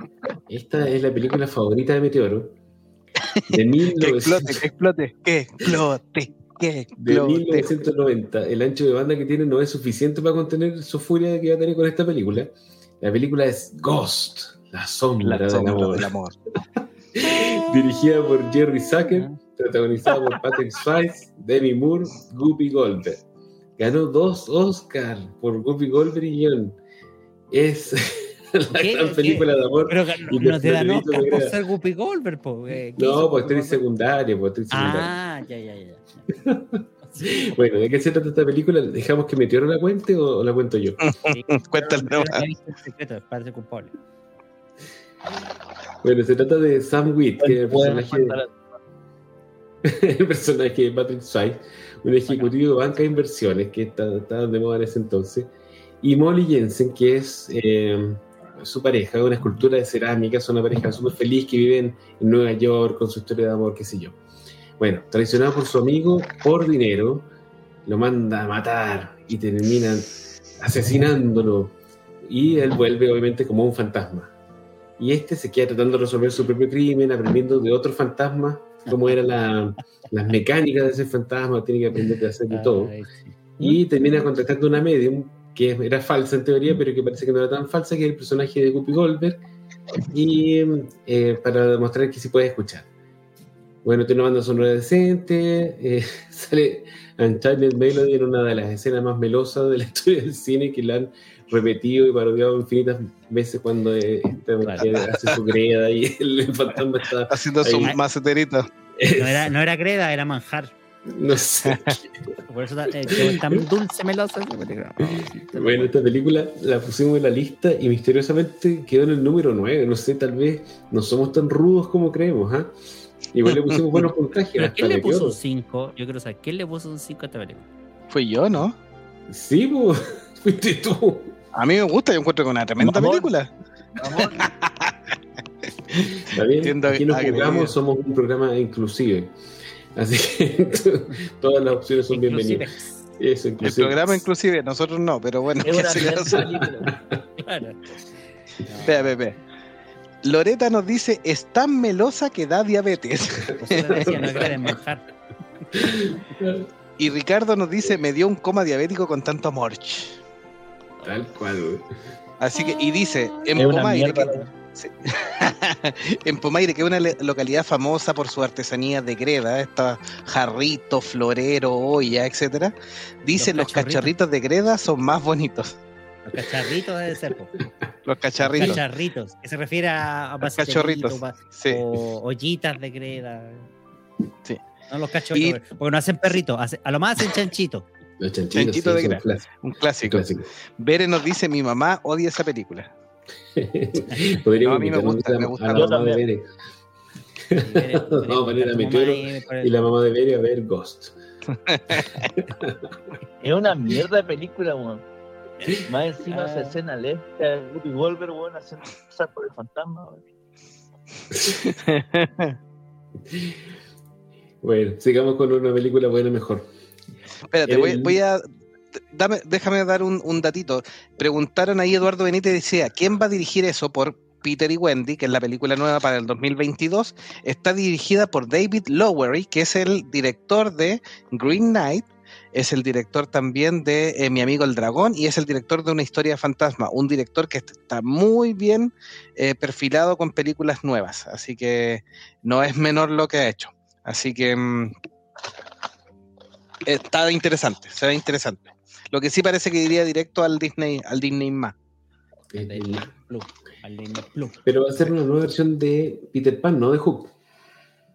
Speaker 4: Esta es la película favorita de Meteoro. De,
Speaker 1: Que
Speaker 4: 1900
Speaker 1: explote, que explote, que explote, que
Speaker 4: de
Speaker 1: explote.
Speaker 4: 1990. El ancho de banda que tiene no es suficiente para contener su furia que va a tener con esta película. La película es Ghost, la sombra,
Speaker 1: La
Speaker 4: del
Speaker 1: sombra
Speaker 4: amor.
Speaker 1: del amor.
Speaker 4: Dirigida por Jerry Zucker, protagonizada por Patrick Swayze, Demi Moore, Guppy Goldberg. Ganó dos Oscars por Guppy Goldberg y guion. Es la
Speaker 3: ¿Qué?
Speaker 4: gran
Speaker 3: ¿Qué?
Speaker 4: película de amor.
Speaker 3: Pero
Speaker 4: Y
Speaker 3: no te dan Oscar por ser Guppy Goldberg, po. eh, ¿qué
Speaker 4: No,
Speaker 3: hizo
Speaker 4: pues actriz secundaria, pues actriz secundaria.
Speaker 3: Ah, ya, ya, ya.
Speaker 4: Bueno, ¿de qué se trata esta película? ¿Dejamos que Meteoro la cuente o, la cuento yo?
Speaker 3: sí.
Speaker 1: Cuéntale
Speaker 3: secreto, parece culpable.
Speaker 4: Bueno, se trata de Sam Witt, que es el personaje,
Speaker 2: contar-
Speaker 4: el personaje de Patrick Swayze, un ejecutivo de banca de inversiones que está- estaban de moda en ese entonces, y Molly Jensen, que es eh, su pareja, una escultura de cerámica, es una pareja súper feliz que viven en Nueva York con su historia de amor, qué sé yo. Bueno, traicionado por su amigo por dinero, lo manda a matar y terminan asesinándolo. Y él vuelve obviamente como un fantasma. Y este se queda tratando de resolver su propio crimen, aprendiendo de otros fantasmas, cómo eran la- las mecánicas de ese fantasma, tiene que aprender de hacer de todo.
Speaker 3: Ay, sí.
Speaker 4: Y termina contactando a una medium que era falsa en teoría, pero que parece que no era tan falsa, que es el personaje de Guppy Goldberg, y eh, para demostrar que sí puede escuchar. Bueno, tiene una banda sonora decente, eh, sale Unchained Melody en una de las escenas más melosas de la historia del cine, que la han repetido y parodiado infinitas veces cuando eh, esta mujer hace su greda y el, fantasma está...
Speaker 1: Haciendo su
Speaker 4: Ahí.
Speaker 1: maceterito.
Speaker 3: No era, no era greda, era manjar.
Speaker 4: No sé.
Speaker 3: Por eso eh, tan dulce melosa.
Speaker 4: Bueno, esta película la pusimos en la lista y misteriosamente quedó en el número 9. No sé, tal vez no somos tan rudos como creemos, ¿ah? Igual le pusimos buenos puntajes.
Speaker 3: ¿Pero quién le puso un 5? Yo quiero saber, ¿quién le puso un 5 a esta película?
Speaker 1: Fui yo, ¿no?
Speaker 4: Sí, pues, fuiste tú.
Speaker 1: A mí me gusta, yo encuentro es una tremenda película.
Speaker 2: Vamos,
Speaker 4: Está bien,
Speaker 1: Entiendo
Speaker 4: aquí nos jugamos, somos un programa inclusive. Así que todas las opciones son
Speaker 3: Inclusive,
Speaker 4: bienvenidas. Eso,
Speaker 1: El programa inclusive, nosotros no, pero bueno,
Speaker 2: es una
Speaker 3: claro.
Speaker 1: Espera, espera, espera. Loreta nos dice, es tan melosa que da diabetes. Y Ricardo nos dice, me dio un coma diabético con tanto amor.
Speaker 4: Tal cual, güey.
Speaker 1: Así que, y dice, en
Speaker 2: Es una
Speaker 1: Pomaire, que, Sí. en Pomaire, que es una localidad famosa por su artesanía de greda, estos jarritos, florero, olla, etcétera, dice
Speaker 3: Los
Speaker 1: los cacharritos de greda son más bonitos.
Speaker 3: Los cacharritos debe ser. po.
Speaker 1: Los cacharritos.
Speaker 3: Cacharritos. Que se refiere a, a
Speaker 1: cachorritos.
Speaker 3: pa-
Speaker 1: Sí.
Speaker 3: O ollitas de greda.
Speaker 1: Sí.
Speaker 3: No los cachorritos. Porque no hacen perritos. hace- a lo más hacen chanchito.
Speaker 4: Los chanchitos,
Speaker 1: Chanchito
Speaker 4: sí,
Speaker 1: de Un clásico.
Speaker 4: clásicos.
Speaker 1: Bere nos dice, mi mamá odia esa película. No, a mí me gusta, me
Speaker 4: a
Speaker 1: gusta
Speaker 4: la
Speaker 2: mucho.
Speaker 4: mamá de Bere
Speaker 3: Vamos
Speaker 4: Vamos a poner a Meteoro y la mamá de Bere a ver Ghost.
Speaker 2: Es una mierda de película, weón. Más encima
Speaker 3: Ah.
Speaker 2: esa escena lenta de Whoopi Wolver, weón, haciendo pasar por el fantasma.
Speaker 4: Bueno, sigamos con una película buena mejor.
Speaker 1: Espérate, voy,
Speaker 4: El-
Speaker 1: voy a. Dame, déjame dar un, un datito. Preguntaron ahí Eduardo Benítez, decía, ¿quién va a dirigir eso por Peter y Wendy, que es la película nueva para el 2022? Está dirigida por David Lowery, que es el director de Green Knight, es el director también de eh, Mi amigo el dragón y es el director de Una historia de fantasma, un director que está muy bien eh, perfilado con películas nuevas, así que no es menor lo que ha hecho. Así que mm, está interesante, se ve interesante. Lo que sí parece que iría directo al Disney, al Disney más.
Speaker 3: Al Disney Plus. Al Disney Plus.
Speaker 4: Pero va a ser una nueva versión de Peter Pan, no de Hook.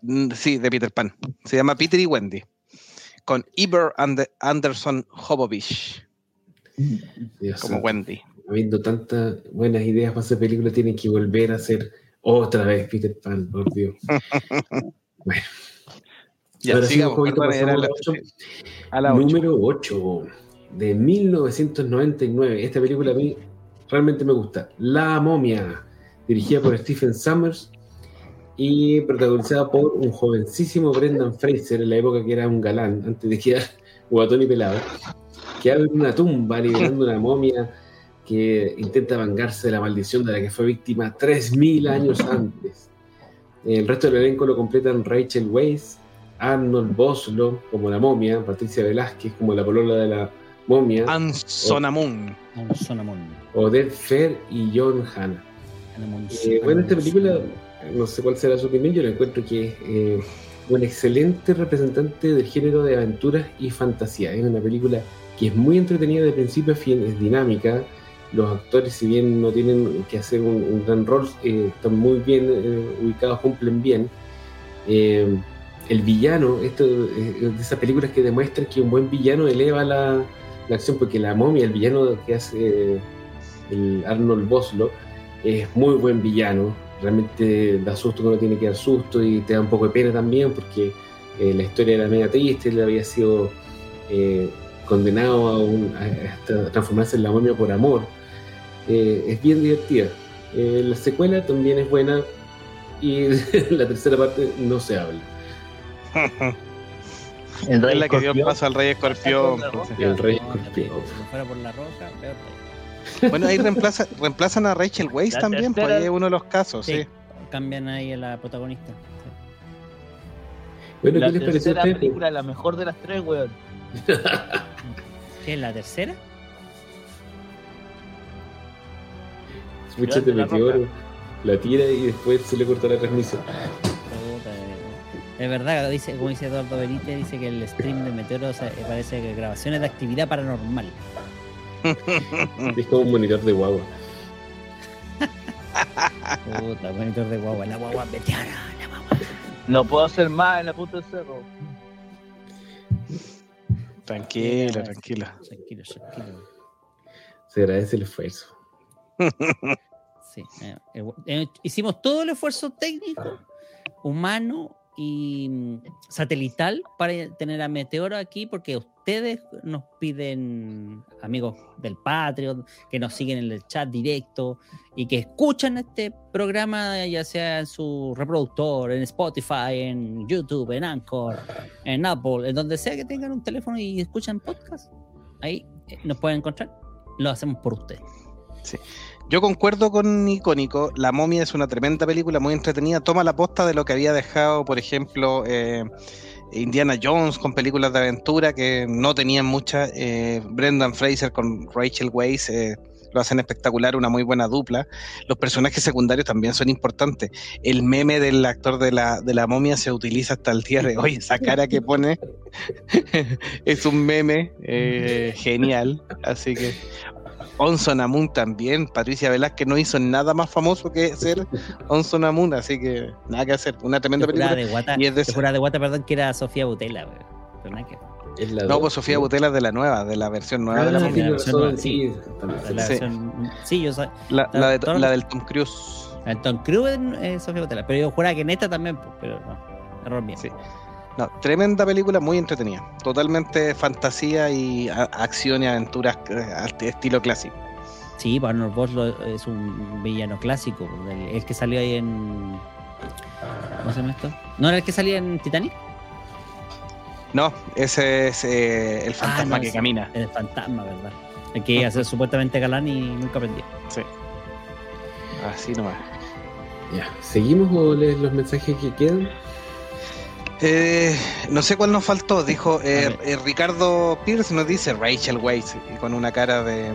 Speaker 1: Mm, Sí, de Peter Pan. Se llama Peter y Wendy. Con Iber and Anderson Hobovich
Speaker 4: Dios
Speaker 1: como. Wendy.
Speaker 4: Habiendo tantas buenas ideas para hacer película, tienen que volver a hacer otra vez Peter Pan, por Dios. bueno,
Speaker 1: Ya,
Speaker 4: ahora sí,
Speaker 1: sigamos,
Speaker 4: Jovito,
Speaker 1: perdón, la-
Speaker 4: a la ocho.
Speaker 1: a la ocho.
Speaker 4: Número 8 de 1999. Esta película a mí realmente me gusta. La momia, dirigida por Stephen Summers y protagonizada por un jovencísimo Brendan Fraser en la época que era un galán, antes de quedar guatón y pelado, que abre una tumba liberando una momia que intenta vengarse de la maldición de la que fue víctima 3.000 años antes. El resto del elenco lo completan Rachel Weisz, Arnold Boslo como la momia, Patricia Velázquez como la polola de la momia,
Speaker 1: Anson Amun.
Speaker 3: Un Sonamón.
Speaker 4: Odette Fair y John Hanna. Eh, bueno, esta película. No sé cuál será su opinión, yo la encuentro que es eh, un excelente representante del género de aventuras y fantasía. Es una película que es muy entretenida de principio a fin, es dinámica. Los actores, si bien no tienen que hacer un, gran rol, eh, están muy bien eh, ubicados, cumplen bien. El villano, esto de esas películas que demuestran que un buen villano eleva la, acción, porque la momia, el villano que hace Arnold Boslo, es muy buen villano. Realmente da susto cuando tiene que dar susto y te da un poco de pena también porque eh, la historia era media triste, él había sido eh, condenado a, un- a- transformarse en la momia por amor. Eh, es bien divertida. Eh, la secuela también es buena y la tercera parte no se habla.
Speaker 2: El
Speaker 1: Es la que dio paso al Rey Escorpión.
Speaker 4: El Rey
Speaker 3: No,
Speaker 4: Escorpión.
Speaker 3: terrible. Si fuera por la roca, peor todavía.
Speaker 1: Bueno, ahí reemplaza, reemplazan a Rachel Weisz
Speaker 2: La
Speaker 1: también, pues
Speaker 2: tercera-
Speaker 1: ahí es uno de los casos, sí.
Speaker 3: Sí. Cambian ahí a la protagonista.
Speaker 4: Bueno,
Speaker 2: La
Speaker 4: ¿qué les pareció a
Speaker 2: tercera
Speaker 4: ustedes?
Speaker 2: película, la mejor de las tres, weón.
Speaker 3: ¿Qué es la tercera?
Speaker 4: Escúchate
Speaker 2: La
Speaker 4: meteoro,
Speaker 2: Roca.
Speaker 4: la tira y después se le corta la transmisión.
Speaker 3: Es verdad, dice, como dice Eduardo Benítez, dice que el stream de Meteoro o sea, parece que grabaciones de actividad paranormal.
Speaker 4: Es como un monitor de guagua.
Speaker 3: Puta, monitor de guagua, la guagua meteora, la guagua.
Speaker 2: No puedo hacer más en la puta del cerro.
Speaker 1: Tranquilo, tranquilo.
Speaker 3: Tranquilo, tranquilo.
Speaker 4: Se agradece el esfuerzo.
Speaker 3: Sí, eh, eh, eh, hicimos todo el esfuerzo técnico, humano y mm, satelital para tener a Meteoro aquí, porque ustedes nos piden, amigos del Patreon, que nos siguen en el chat directo y que escuchan este programa, ya sea en su reproductor, en Spotify, en YouTube, en Anchor, en Apple, en donde sea que tengan un teléfono y escuchan podcast. Ahí eh, nos pueden encontrar. Lo hacemos por ustedes.
Speaker 1: Yo concuerdo con Icónico, La momia es una tremenda película, muy entretenida, toma la posta de lo que había dejado, por ejemplo, eh, Indiana Jones con películas de aventura que no tenían muchas, eh, Brendan Fraser con Rachel Weisz eh, lo hacen espectacular, una muy buena dupla. Los personajes secundarios también son importantes. El meme del actor de la, de la momia se utiliza hasta el día de hoy. Esa cara que pone es un meme genial. Así que Onson Amun también. Patricia Velázquez no hizo nada más famoso que ser Onson Amun, así que nada que hacer. Una tremenda película.
Speaker 3: de guata,
Speaker 1: y es de
Speaker 3: de guata, perdón, que era Sofía Butela. Pero nada que-
Speaker 4: Es la
Speaker 1: No, pues Sofía Butela es de la nueva, de la versión nueva
Speaker 4: Ah,
Speaker 1: de la
Speaker 3: sí,
Speaker 1: momia.
Speaker 4: tiene
Speaker 3: la versión
Speaker 4: razón,
Speaker 3: nueva,
Speaker 4: sí,
Speaker 3: la
Speaker 1: Sí.
Speaker 3: versión- sí, yo soy.
Speaker 1: La, la de- la del Tom Cruise.
Speaker 3: El Tom Cruise es Sofía Butela, pero yo juraba que en esta también, pues, pero no. Error mío.
Speaker 1: Sí. No, tremenda película, muy entretenida. Totalmente fantasía y acción y aventuras eh, al estilo clásico.
Speaker 3: Sí, Arnold Bosch lo- es un villano clásico, el, el que salió ahí en. ¿Cómo se llama esto? ¿No era el que salía en Titanic?
Speaker 1: No, ese es eh, el fantasma
Speaker 3: no,
Speaker 1: que camina.
Speaker 3: El fantasma, ¿verdad? El que iba a ser supuestamente galán y nunca aprendió.
Speaker 1: Sí. Así nomás.
Speaker 4: Ya, ¿seguimos o lees los mensajes que quedan?
Speaker 1: Eh, no sé cuál nos faltó. Dijo eh, eh, Ricardo Pierce, nos dice Rachel Weisz y con una cara de.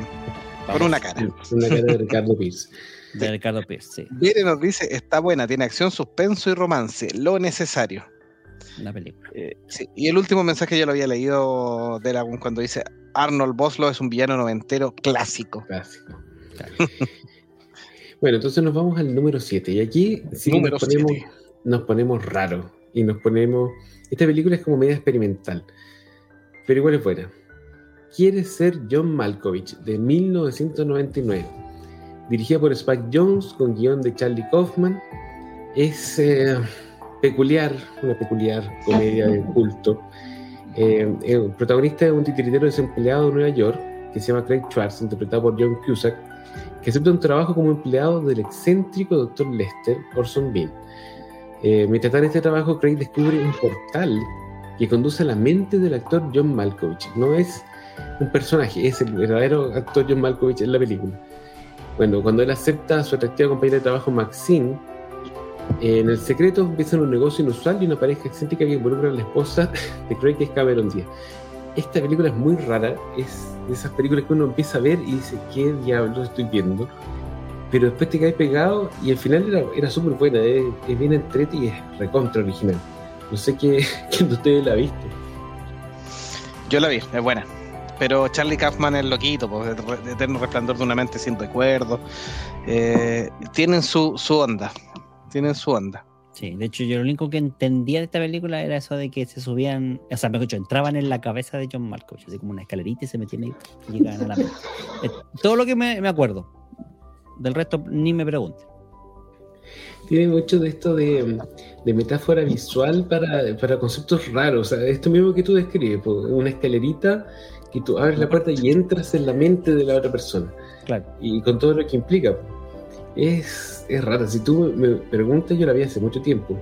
Speaker 1: Con una cara.
Speaker 4: Una cara de Ricardo Pierce.
Speaker 3: De Ricardo Pierce, sí,
Speaker 1: Viene nos dice, está buena, tiene acción, suspenso y romance, lo necesario.
Speaker 3: la película.
Speaker 1: Eh, sí, Y el último mensaje yo lo había leído de Dragon cuando dice Arnold Boslo es un villano noventero clásico.
Speaker 4: Clásico. bueno, entonces nos vamos al número 7. Y aquí sí
Speaker 1: Número
Speaker 4: nos ponemos,
Speaker 1: siete.
Speaker 4: nos ponemos raros. Y nos ponemos. Esta película es como media experimental. Pero igual es buena. Quiere ser John Malkovich, de 1999. Dirigida por Spike Jones, con guion de Charlie Kaufman. Es eh, peculiar, una peculiar comedia de culto. Eh, el protagonista es un titiritero desempleado de Nueva York, que se llama Craig Schwartz, interpretado por John Cusack, que acepta un trabajo como empleado del excéntrico Dr. Lester Orson Bean. Eh, mientras está en este trabajo, Craig descubre un portal que conduce a la mente del actor John Malkovich. No es un personaje, es el verdadero actor John Malkovich en la película. Bueno, cuando él acepta a su atractiva compañera de trabajo Maxine, eh, en el secreto empiezan un negocio inusual y una pareja excéntrica que involucra a la esposa de Craig, que es Cameron Diaz. Esta película es muy rara, es de esas películas que uno empieza a ver y dice, ¿qué diablos estoy viendo? Pero después te cae pegado y al final era, era súper buena, es, es bien entrete y es recontra original. No sé qué, quién de ustedes la ha visto.
Speaker 1: Yo la vi, es buena. Pero Charlie Kaufman es loquito, pues, eterno resplandor de una mente sin recuerdo. Eh, tienen su, su onda. Tienen su onda.
Speaker 3: Sí, de hecho yo lo único que entendía de esta película era eso de que se subían, o sea, mejor dicho, entraban en la cabeza de John Malkovich, así como una escalerita y se metían ahí y llegaban a la mente. Es todo lo que me, me acuerdo. Del resto ni me pregunte.
Speaker 4: Tiene mucho de esto de, de metáfora visual para, para conceptos raros. O sea, esto mismo que tú describes, una escalerita que tú abres la puerta y entras en la mente de la otra persona.
Speaker 3: Claro.
Speaker 4: Y con todo lo que implica. Es, es rara. Si tú me preguntas, yo la vi hace mucho tiempo.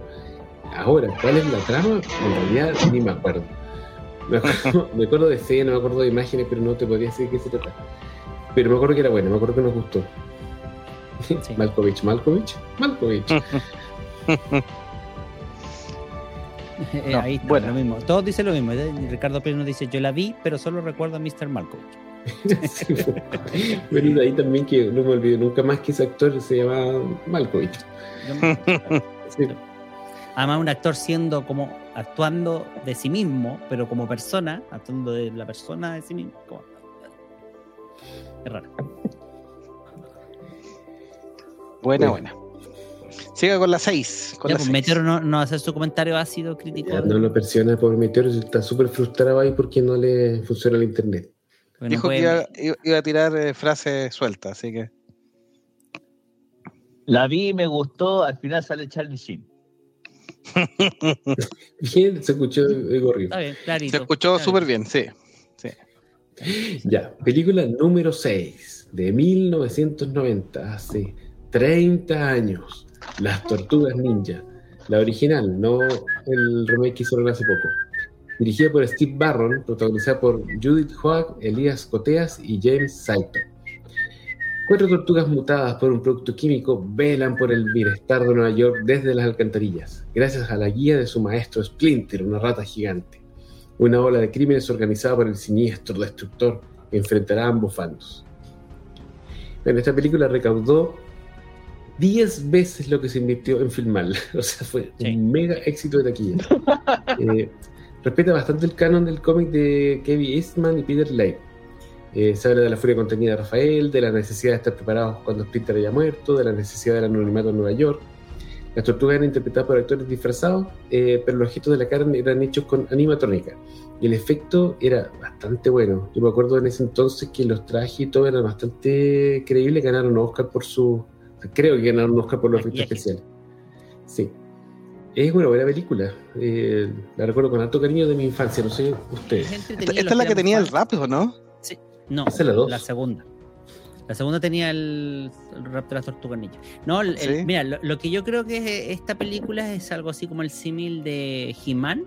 Speaker 4: Ahora, ¿cuál es la trama? En realidad ni me acuerdo. Me acuerdo, me acuerdo de escena, me acuerdo de imágenes, pero no te podría decir de qué se trata. Pero me acuerdo que era buena, me acuerdo que nos gustó. Malkovich, Malkovich, Malkovich.
Speaker 3: Eh,
Speaker 1: No,
Speaker 3: ahí está,
Speaker 1: bueno.
Speaker 3: lo mismo. Todos dicen lo mismo. Ricardo Pérez nos dice, yo la vi, pero solo recuerdo a Mr. Malkovich.
Speaker 4: Sí, fue. Pero de ahí también que no me olvido nunca más que ese actor se llama Malkovich. Sí.
Speaker 3: Además, un actor siendo como actuando de sí mismo, pero como persona, actuando de la persona de sí mismo. como- Es raro.
Speaker 1: Buena,
Speaker 4: Bueno.
Speaker 1: buena. Siga con la 6. Con
Speaker 3: Ya,
Speaker 1: la
Speaker 3: pues,
Speaker 1: seis.
Speaker 3: Meteoro no, no hacer su comentario ácido, crítico.
Speaker 4: Ya no lo presiona por Meteoro, está súper frustrado ahí porque no le funciona el internet.
Speaker 1: Dijo que iba, iba- a tirar eh, frases sueltas, así que.
Speaker 2: La vi y me gustó, al final sale Charlie Sheen.
Speaker 4: Bien, se escuchó gorrido.
Speaker 3: Está bien, clarito.
Speaker 1: Se escuchó súper bien, sí. sí.
Speaker 4: Ya, película número 6 de 1990, hace 30 años. Las Tortugas Ninja. La original, no el remake que hicieron hace poco. Dirigida por Steve Barron, protagonizada por Judith Hoag, Elías Coteas y James Saito. Cuatro tortugas mutadas por un producto químico velan por el bienestar de Nueva York desde las alcantarillas, gracias a la guía de su maestro Splinter, una rata gigante. Una ola de crímenes organizada por el siniestro destructor enfrentará a ambos bandos. Bueno, esta película recaudó 10 veces lo que se invirtió en filmarla. O sea, fue
Speaker 3: Sí.
Speaker 4: un mega éxito de taquilla. Eh, respeta bastante el canon del cómic de Kevin Eastman y Peter Lake. Eh, se habla de la furia contenida de Rafael, de la necesidad de estar preparados cuando Splinter haya muerto, de la necesidad del anonimato en Nueva York. Las tortugas eran interpretadas por actores disfrazados, eh, pero los gestos de la cara eran hechos con animatrónica. Y el efecto era bastante bueno. Yo me acuerdo en ese entonces que los trajes y todo eran bastante creíbles. Ganaron Oscar por su. Creo que ganaron un Oscar por los efectos especiales. Sí. Es una buena película. Eh, la recuerdo con alto cariño de mi infancia. No sé ustedes.
Speaker 3: Es
Speaker 1: Esta, es la que tenía el rap, ¿o no?
Speaker 3: fans. No,
Speaker 4: Esa es la dos.
Speaker 3: la segunda. La segunda tenía el, el rap de las tortugas ninja. No, el- el-
Speaker 1: Sí.
Speaker 3: mira, lo, lo que yo creo que es- esta película es algo así como el símil de He-Man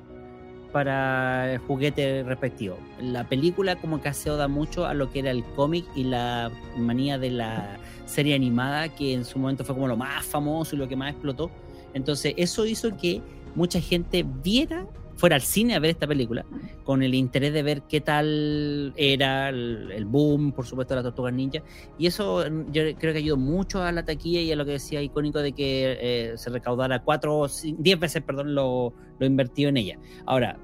Speaker 3: para el juguete respectivo. La película como que hace oda mucho a lo que era el cómic y la manía de la serie animada que en su momento fue como lo más famoso y lo que más explotó. Entonces eso hizo que mucha gente viera, fuera al cine a ver esta película, con el interés de ver qué tal era el, boom, por supuesto, de las tortugas ninja. Y eso mm, yo creo que ayudó mucho a la taquilla y a lo que decía icónico de que eh, se recaudara cuatro, diez veces, perdón, lo, invertido en ella. Ahora,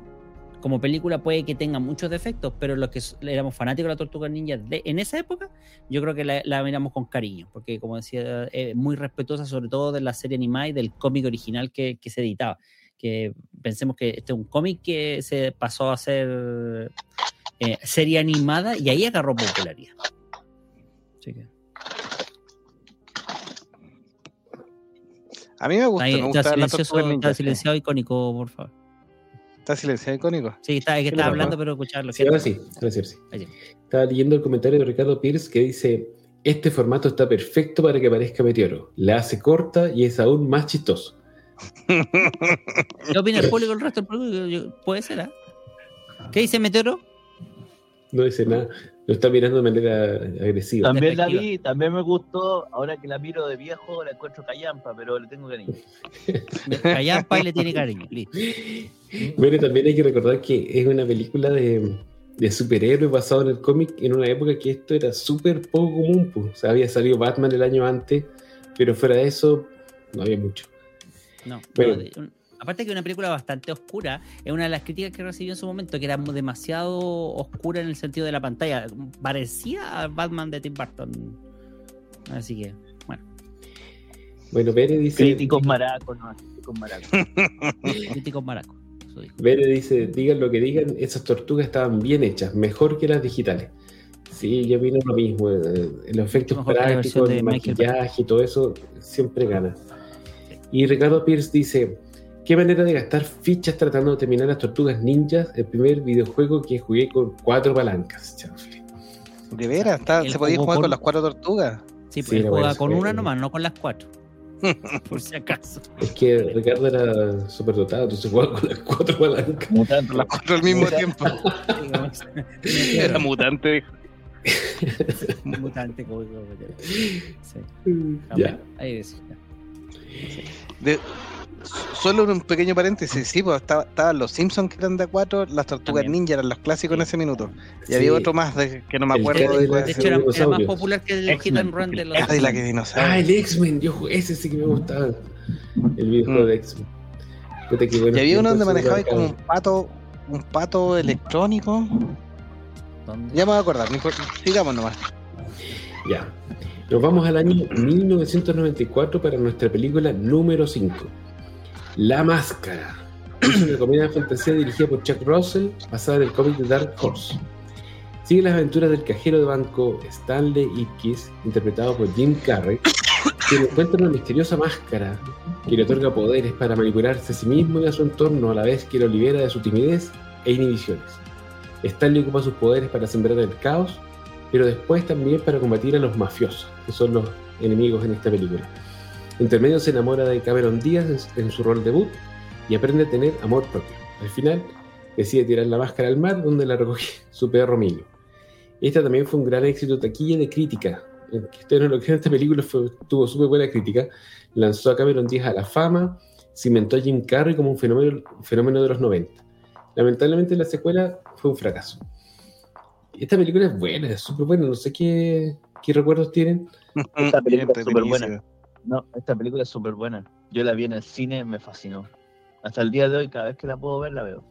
Speaker 3: como película puede que tenga muchos defectos, pero los que éramos fanáticos de la Tortuga Ninja de, en esa época, yo creo que la, miramos con cariño, porque como decía, es muy respetuosa sobre todo de la serie animada y del cómic original que se editaba. Que pensemos que este es un cómic que se pasó a ser eh, serie animada y ahí agarró popularidad. Así que,
Speaker 1: A mí me gusta,
Speaker 3: ahí
Speaker 1: me
Speaker 3: está
Speaker 1: gusta
Speaker 3: silencioso, está silenciado icónico, por favor.
Speaker 1: Está silenciado icónico.
Speaker 3: Sí, está, es que
Speaker 4: ¿Qué le
Speaker 3: estaba
Speaker 4: pasó?
Speaker 3: hablando, pero escucharlo.
Speaker 4: Sí, ahora sí, ahora sí. Estaba leyendo el comentario de Ricardo Pierce que dice: Este formato está perfecto para que parezca meteoro. La hace corta y es aún más chistoso.
Speaker 3: ¿Qué opina el público el resto del público? Yo- Puede ser, ¿ah? ¿Qué dice Meteoro?
Speaker 4: No dice nada, lo está mirando de manera agresiva.
Speaker 2: También la vi, también me gustó. Ahora que la miro de viejo, la encuentro callampa, pero le tengo cariño.
Speaker 3: Callampa y le tiene cariño. Listo.
Speaker 4: Bueno, también hay que recordar que es una película de, de superhéroes basado en el cómic en una época que esto era súper poco común. Pues. O sea, había salido Batman el año antes, pero fuera de eso no había mucho.
Speaker 3: No, un- aparte que una película bastante oscura, es una de las críticas que recibió en su momento, que era demasiado oscura en el sentido de la pantalla. Parecía a Batman de Tim Burton. Así que, bueno,
Speaker 4: Bueno, Bere dice,
Speaker 2: Críticos maracos, no, críticos maracos.
Speaker 3: críticos maracos.
Speaker 4: Bere dice, digan lo que digan, esas tortugas estaban bien hechas, mejor que las digitales. Sí, yo vino lo mismo. eh, Los efectos prácticos, el maquillaje y todo eso siempre gana. Y Ricardo Pierce dice: ¿Qué manera de gastar fichas tratando de terminar las tortugas ninjas? El primer videojuego que jugué con cuatro palancas. chanfle".
Speaker 1: De veras, está- se podía jugar
Speaker 3: con-
Speaker 1: con las cuatro tortugas.
Speaker 3: Sí,
Speaker 4: Sí,
Speaker 3: pero él juega
Speaker 4: bueno,
Speaker 3: con
Speaker 4: sí.
Speaker 3: una nomás, no con las cuatro. Por si acaso.
Speaker 4: Es que Ricardo era súper dotado, entonces jugaba con las cuatro palancas.
Speaker 2: Mutante,
Speaker 1: Las cuatro al mismo tiempo. Era mutante,
Speaker 3: mutante como. Sí.
Speaker 4: Ya.
Speaker 3: Ahí es.
Speaker 1: De- solo un pequeño paréntesis, sí, pues estaba- estaban los Simpsons que eran de a cuatro, las tortugas
Speaker 3: También.
Speaker 1: ninja eran los clásicos en ese minuto. Y
Speaker 4: Sí.
Speaker 1: había otro más de- que no me acuerdo. De
Speaker 3: hecho,
Speaker 1: era.
Speaker 3: más popular que el Hit and Run de los.
Speaker 1: Ah, la que dinosaurio.
Speaker 4: Ah, el X-Men, yo ese sí que me gustaba. El videojuego
Speaker 1: Mm.
Speaker 4: de X-Men. Bueno
Speaker 1: Y había uno donde manejaba como un pato, un pato electrónico.
Speaker 3: ¿Dónde?
Speaker 1: Ya me voy a acordar, sigamos nomás.
Speaker 4: Ya. Nos vamos al año 1994 para nuestra película número 5. La Máscara. Una comedia de fantasía dirigida por Chuck Russell, basada en el cómic de Dark Horse. Sigue las aventuras del cajero de banco Stanley Ipkiss, interpretado por Jim Carrey, quien encuentra una misteriosa máscara que le otorga poderes para manipularse a sí mismo y a su entorno, a la vez que lo libera de su timidez e inhibiciones. Stanley ocupa sus poderes para sembrar el caos, pero después también para combatir a los mafiosos, que son los enemigos en esta película. Entre medio se enamora de Cameron Díaz en, su rol debut y aprende a tener amor propio. Al final decide tirar la máscara al mar donde la recoge su perro Milo. Esta también fue un gran éxito taquilla de crítica. El que ustedes no lo creen, esta película fue- tuvo súper buena crítica. Lanzó a Cameron Díaz a la fama, cimentó a Jim Carrey como un fenómeno, fenómeno de los 90. Lamentablemente la secuela fue un fracaso. Esta película es buena, es súper buena, no sé qué, qué recuerdos tienen.
Speaker 2: Esta película es súper buena. No, esta película es súper buena. Yo la vi en el cine, me fascinó. Hasta el día de hoy, cada vez que la puedo ver, la veo.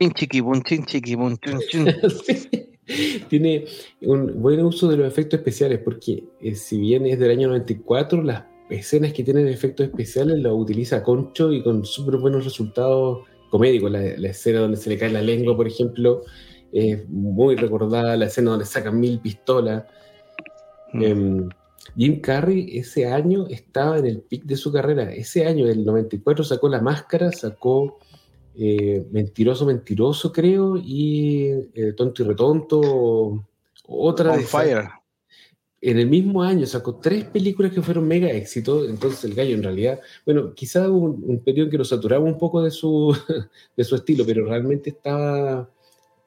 Speaker 1: Chin chiquibun, chin chiquibun, chun, chun.
Speaker 4: Sí. Tiene un buen uso de los efectos especiales, porque eh, si bien es del año 94, las escenas que tienen efectos especiales las utiliza Concho y con súper buenos resultados comédicos. La, la escena donde se le cae la lengua, por ejemplo, es muy recordada. La escena donde sacan mil pistolas.
Speaker 1: Mm.
Speaker 4: Em, Jim Carrey ese año estaba en el pic de su carrera. Ese año, del 94, sacó La Máscara, sacó eh, Mentiroso, Mentiroso, creo, y eh, Tonto y Retonto. Otra
Speaker 1: On
Speaker 4: de
Speaker 1: fire.
Speaker 4: En el mismo año sacó tres películas que fueron mega éxitos. Entonces, el gallo, en realidad, bueno, quizá hubo un, un periodo en que lo saturaba un poco de su, de su estilo, pero realmente estaba,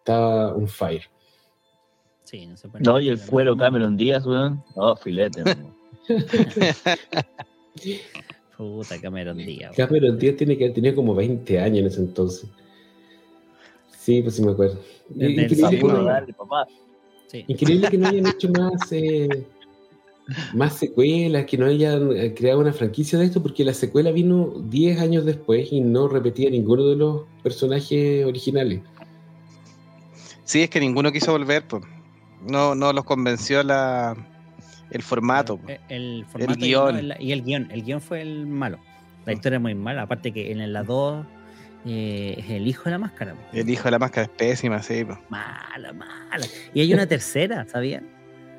Speaker 4: estaba on fire.
Speaker 3: Sí, no se puede.
Speaker 2: No, y el cuero Cameron Díaz, weón. No, filete.
Speaker 3: Puta Cameron Díaz. weón.
Speaker 4: Cameron Díaz tiene que haber tenido como 20 años en ese entonces. Sí, pues sí me acuerdo. Increíble que, no,
Speaker 2: dale, papá.
Speaker 3: Sí.
Speaker 4: increíble que no hayan hecho más, eh, más secuelas, que no hayan eh, creado una franquicia de esto, porque la secuela vino 10 años después y no repetía ninguno de los personajes originales.
Speaker 1: Sí, es que ninguno quiso volver, pues. No, no los convenció la, el formato. po.
Speaker 3: El, el formato y
Speaker 1: guion.
Speaker 3: no, el- y el guion. El guion fue el malo. La historia es muy mala. Aparte que en la 2 eh, es el hijo de la máscara. po.
Speaker 1: El hijo de la máscara es pésima, sí. po.
Speaker 3: Mala, mala. Y hay una tercera, ¿sabían?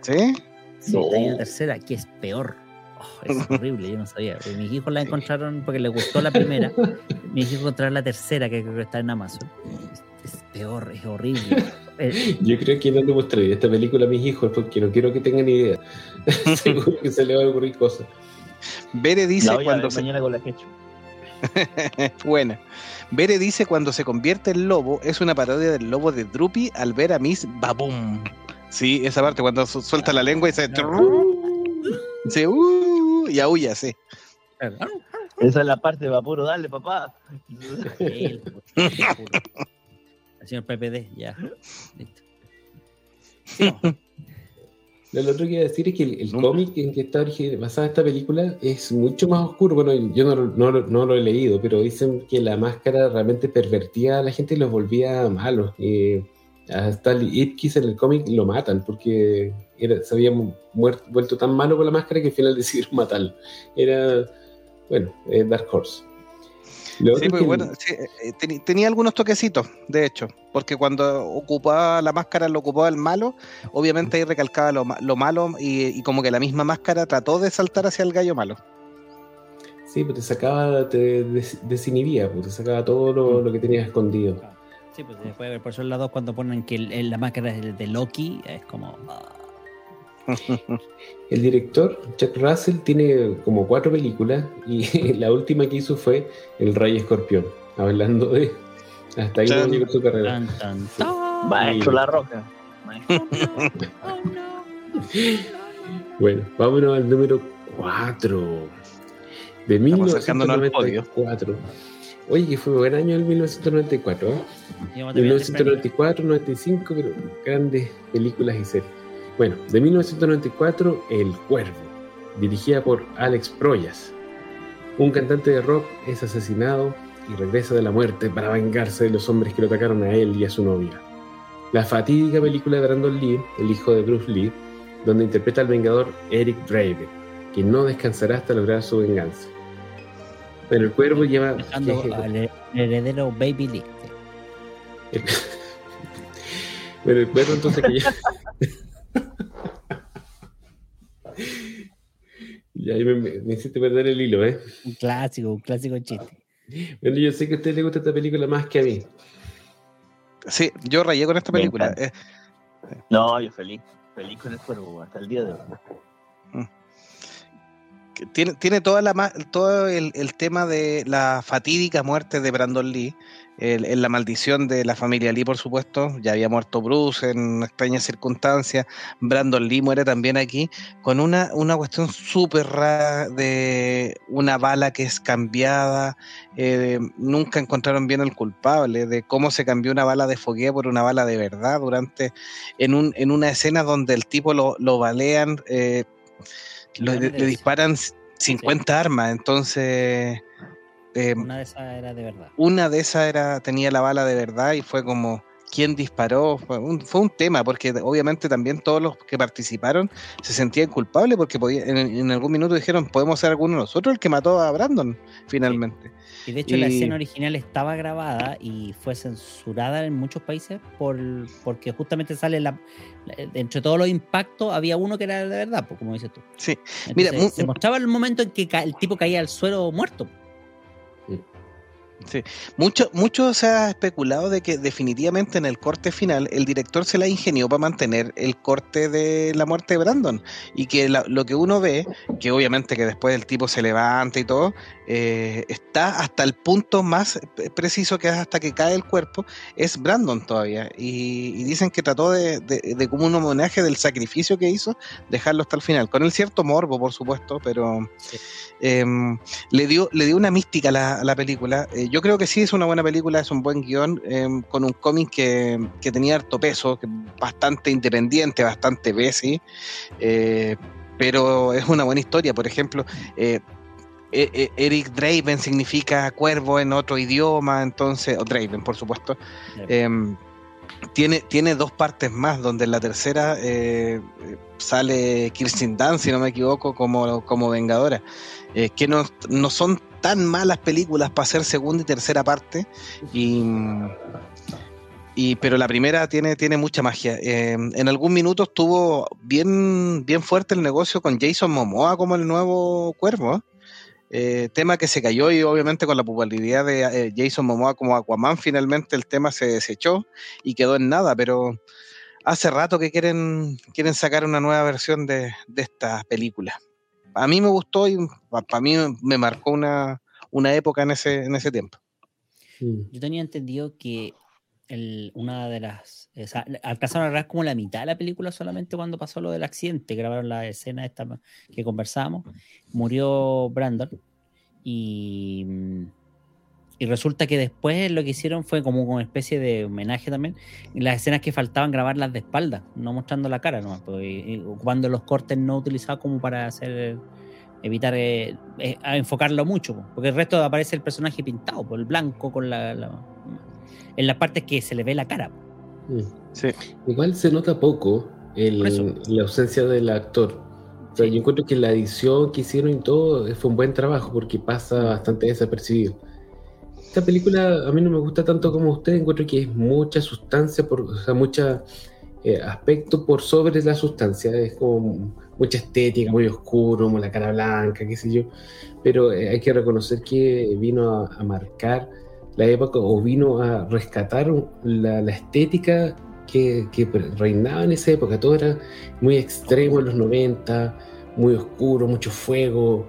Speaker 1: ¿Sí?
Speaker 3: Sí,
Speaker 2: No.
Speaker 3: hay una tercera que es peor. Oh, es horrible, yo no sabía. Mis hijos la encontraron porque les gustó la primera. Mis hijos encontraron la tercera, que creo que está en Amazon. Es, es peor, es horrible. Eh,
Speaker 4: Yo creo que no le mostraré esta película a mis hijos porque no quiero que tengan idea. Seguro que se le va a ocurrir cosas.
Speaker 1: Bere dice cuando se...
Speaker 2: mañana con la ketchup.
Speaker 1: Buena. Bere dice cuando se convierte en lobo es una parodia del lobo de Drupi al ver a Miss Baboom. Sí, esa parte cuando su- suelta la lengua y se... Dice, "Uh", y aúlla, sí.
Speaker 2: Esa es la parte de vapuro, dale, papá.
Speaker 3: El señor PPD, ya. Listo.
Speaker 4: Lo lo otro que iba a decir es que el, cómic en que está basada esta película es mucho más oscuro. Bueno, yo no, lo- no, lo- no lo he leído, pero dicen que la máscara realmente pervertía a la gente y los volvía malos. Y a Stanley Ipkiss en el cómic lo matan porque era, se había muer- vuelto tan malo con la máscara que al final decidieron matarlo. Era, bueno, eh, Dark Horse.
Speaker 1: Sí,
Speaker 4: es
Speaker 1: pues
Speaker 4: que-
Speaker 1: bueno, sí, eh, teni- tenía algunos toquecitos, de hecho, porque cuando ocupaba la máscara, lo ocupaba el malo, obviamente ahí recalcaba lo, ma- lo malo y, y como que la misma máscara trató de saltar hacia el gallo malo.
Speaker 4: Sí, pues te sacaba, te des- desinhibía, pues te sacaba todo lo, lo que tenías escondido.
Speaker 3: Sí, pues después, por eso en la 2 cuando ponen que el- el- la máscara es el de Loki, es como... ah,
Speaker 4: El director, Chuck Russell, tiene como cuatro películas y la última que hizo fue El Rey Escorpión, hablando de... Hasta ahí no llegó su carrera.
Speaker 3: tan, tan, tan.
Speaker 2: Maestro La Roca. Maestro.
Speaker 3: Oh, no.
Speaker 4: Bueno, vámonos al número 4 de
Speaker 1: Estamos acercándonos al podio.
Speaker 4: 1994. Oye, que fue buen año el 1994, ¿eh?
Speaker 3: Íbamos a terminar tempranito.
Speaker 4: 1994, 95, pero grandes películas y series. Bueno, de 1994, El Cuervo, dirigida por Alex Proyas. Un cantante de rock es asesinado y regresa de la muerte para vengarse de los hombres que lo atacaron a él y a su novia. La fatídica película de Brandon Lee, el hijo de Bruce Lee, donde interpreta al vengador Eric Draven, que no descansará hasta lograr su venganza. Pero el cuervo lleva...
Speaker 3: Dejando al heredero Baby Lee.
Speaker 4: Bueno, el cuervo entonces que ya... ahí me, me- me hiciste perder el hilo, ¿eh?
Speaker 3: Un clásico, un clásico chiste.
Speaker 4: Bueno, yo sé que a usted le gusta esta película más que a mí.
Speaker 1: Sí, yo rayé con esta
Speaker 2: Me
Speaker 1: película. Eh,
Speaker 2: No, yo feliz. Feliz con el cuervo hasta el día de hoy.
Speaker 1: que tiene, tiene toda la todo el, el tema de la fatídica muerte de Brandon Lee, el- en la maldición de la familia Lee, por supuesto. Ya había muerto Bruce en extrañas circunstancias. Brandon Lee muere también aquí, con una, una cuestión súper rara de una bala que es cambiada. eh, nunca encontraron bien el culpable, de cómo se cambió una bala de fogueo por una bala de verdad durante en, un, en una escena donde el tipo lo, lo balean. eh, lo- le, le disparan 50 armas, entonces eh,
Speaker 3: Una de esas era de verdad.
Speaker 1: una de esas era tenía la bala de verdad y fue como quién disparó, fue un, fue un tema porque obviamente también todos los que participaron se sentían culpables porque podía, en, en algún minuto dijeron podemos ser alguno de nosotros el que mató a Brandon finalmente.
Speaker 3: Y de hecho la escena original estaba grabada y fue censurada en muchos países por, porque justamente sale la, entre todos los impactos había uno que era de verdad, pues, como dices tú.
Speaker 1: Sí,
Speaker 3: Entonces,
Speaker 1: Mira,
Speaker 3: se mostraba el momento en que el tipo caía al suelo muerto.
Speaker 1: Mucho, mucho se ha especulado de que definitivamente en el corte final el director se la ingenió para mantener el corte de la muerte de Brandon. Y que lo que uno ve, que obviamente que después el tipo se levanta y todo, eh, está hasta el punto más pre- preciso que es hasta que cae el cuerpo, es Brandon todavía. Y, y dicen que trató de, de- de como un homenaje del sacrificio que hizo, dejarlo hasta el final, con el cierto morbo, por supuesto, pero...
Speaker 3: Sí.
Speaker 1: em, le dio, le dio una mística a la, la película. Eh, yo creo que sí es una buena película, es un buen guion, em, con un cómic que, que tenía harto peso, que bastante independiente, bastante bessie, eh, pero es una buena historia. Por ejemplo, eh, Eric Draven significa cuervo en otro idioma, entonces, o Draven, por supuesto. Em, tiene, tiene dos partes más, donde en la tercera eh, sale Kirsten Dunst, si no me equivoco, como, como Vengadora. Eh, que no, no son tan malas películas para hacer segunda y tercera parte. Y, y, pero la primera tiene, tiene mucha magia. Eh, en algún minuto estuvo bien, bien fuerte el negocio con Jason Momoa como el nuevo cuervo. ¿Eh? Tema que se cayó y obviamente con la popularidad de eh, Jason Momoa como Aquaman finalmente el tema se desechó y quedó en nada, pero hace rato que quieren, quieren sacar una nueva versión de, de esta película. A mí me gustó y para mí me marcó una, una época en ese, en ese tiempo.
Speaker 3: Yo tenía entendido que una de las. alcanzaron a grabar como la mitad de la película solamente cuando pasó lo del accidente. Grabaron la escena esta que conversábamos. Murió Brandon. Y. Y resulta que después lo que hicieron fue como una especie de homenaje también. Las escenas que faltaban grabarlas de espalda, no mostrando la cara, y ocupando los cortes no utilizados como para hacer evitar eh, eh, enfocarlo mucho, po, porque el resto aparece el personaje pintado, por el blanco con la- en las partes que se le ve la cara.
Speaker 4: Mm.
Speaker 1: Sí.
Speaker 4: Igual se nota poco el- la ausencia del actor. O sea,
Speaker 3: Sí.
Speaker 4: yo encuentro que la edición que hicieron y todo eh, fue un buen trabajo porque pasa bastante desapercibido. Esta película a mí no me gusta tanto como a usted, encuentro que es mucha sustancia, por, o sea, mucha eh, aspecto por sobre la sustancia, es como mucha estética, muy oscuro, como la cara blanca, qué sé yo, pero eh, hay que reconocer que vino a, a marcar la época o vino a rescatar la, la estética que, que reinaba en esa época, todo era muy extremo en los 90, muy oscuro, mucho fuego,